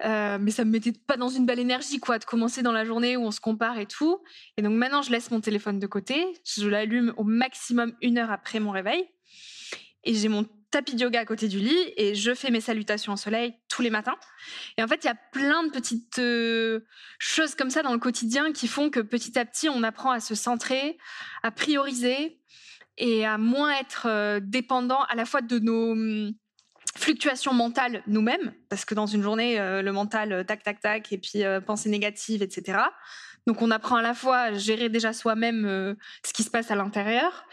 [SPEAKER 2] mais ça me mettait pas dans une belle énergie, quoi, de commencer dans la journée où on se compare et tout. Et donc maintenant, je laisse mon téléphone de côté, je l'allume au maximum une heure après mon réveil, et j'ai mon tapis de yoga à côté du lit et je fais mes salutations au soleil tous les matins. Et en fait, il y a plein de petites euh, choses comme ça dans le quotidien qui font que petit à petit, on apprend à se centrer, à prioriser et à moins être euh, dépendant à la fois de nos hum, fluctuations mentales nous-mêmes, parce que dans une journée, euh, le mental, tac, tac, tac, et puis pensée négative, etc. Donc on apprend à la fois à gérer déjà soi-même ce qui se passe à l'intérieur,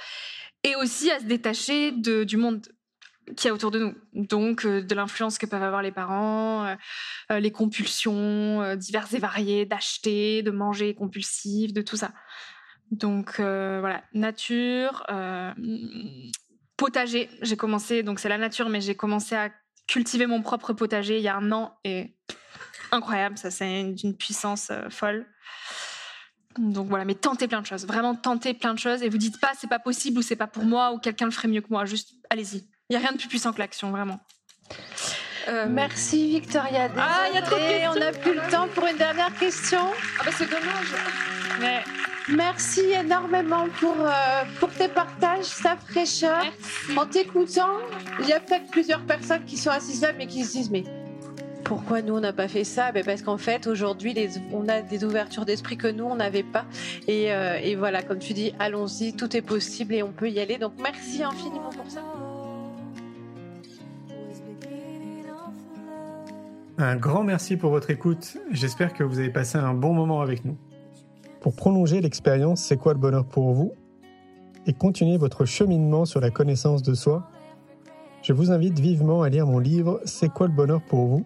[SPEAKER 2] et aussi à se détacher du monde qui a autour de nous. Donc, euh, de l'influence que peuvent avoir les parents, euh, euh, les compulsions diverses et variées d'acheter, de manger compulsif, de tout ça. Donc, voilà, nature, potager. J'ai commencé, donc c'est la nature, mais j'ai commencé à cultiver mon propre potager il y a un an et incroyable, ça c'est d'une puissance folle. Donc voilà, mais tentez plein de choses, vraiment tentez plein de choses et vous dites pas c'est pas possible ou c'est pas pour moi ou quelqu'un le ferait mieux que moi, juste allez-y. Il n'y a rien de plus puissant que l'action, vraiment.
[SPEAKER 5] Euh, merci Victoria.
[SPEAKER 2] Ah, il y a trop de questions.
[SPEAKER 5] On n'a plus le temps pour une dernière question.
[SPEAKER 2] Ah bah c'est dommage. Mais
[SPEAKER 6] Merci énormément pour, euh, pour tes partages, ta fraîcheur. En t'écoutant, il y a peut-être plusieurs personnes qui sont assises là, mais qui se disent Mais pourquoi nous on n'a pas fait ça? Ben Parce qu'en fait, aujourd'hui, on a des ouvertures d'esprit que nous, on n'avait pas. Et, euh, et voilà, comme tu dis, allons-y, tout est possible et on peut y aller. Donc merci infiniment pour ça.
[SPEAKER 1] Un grand merci pour votre écoute. J'espère que vous avez passé un bon moment avec nous. Pour prolonger l'expérience C'est quoi le bonheur pour vous? Et continuer votre cheminement sur la connaissance de soi, je vous invite vivement à lire mon livre C'est quoi le bonheur pour vous?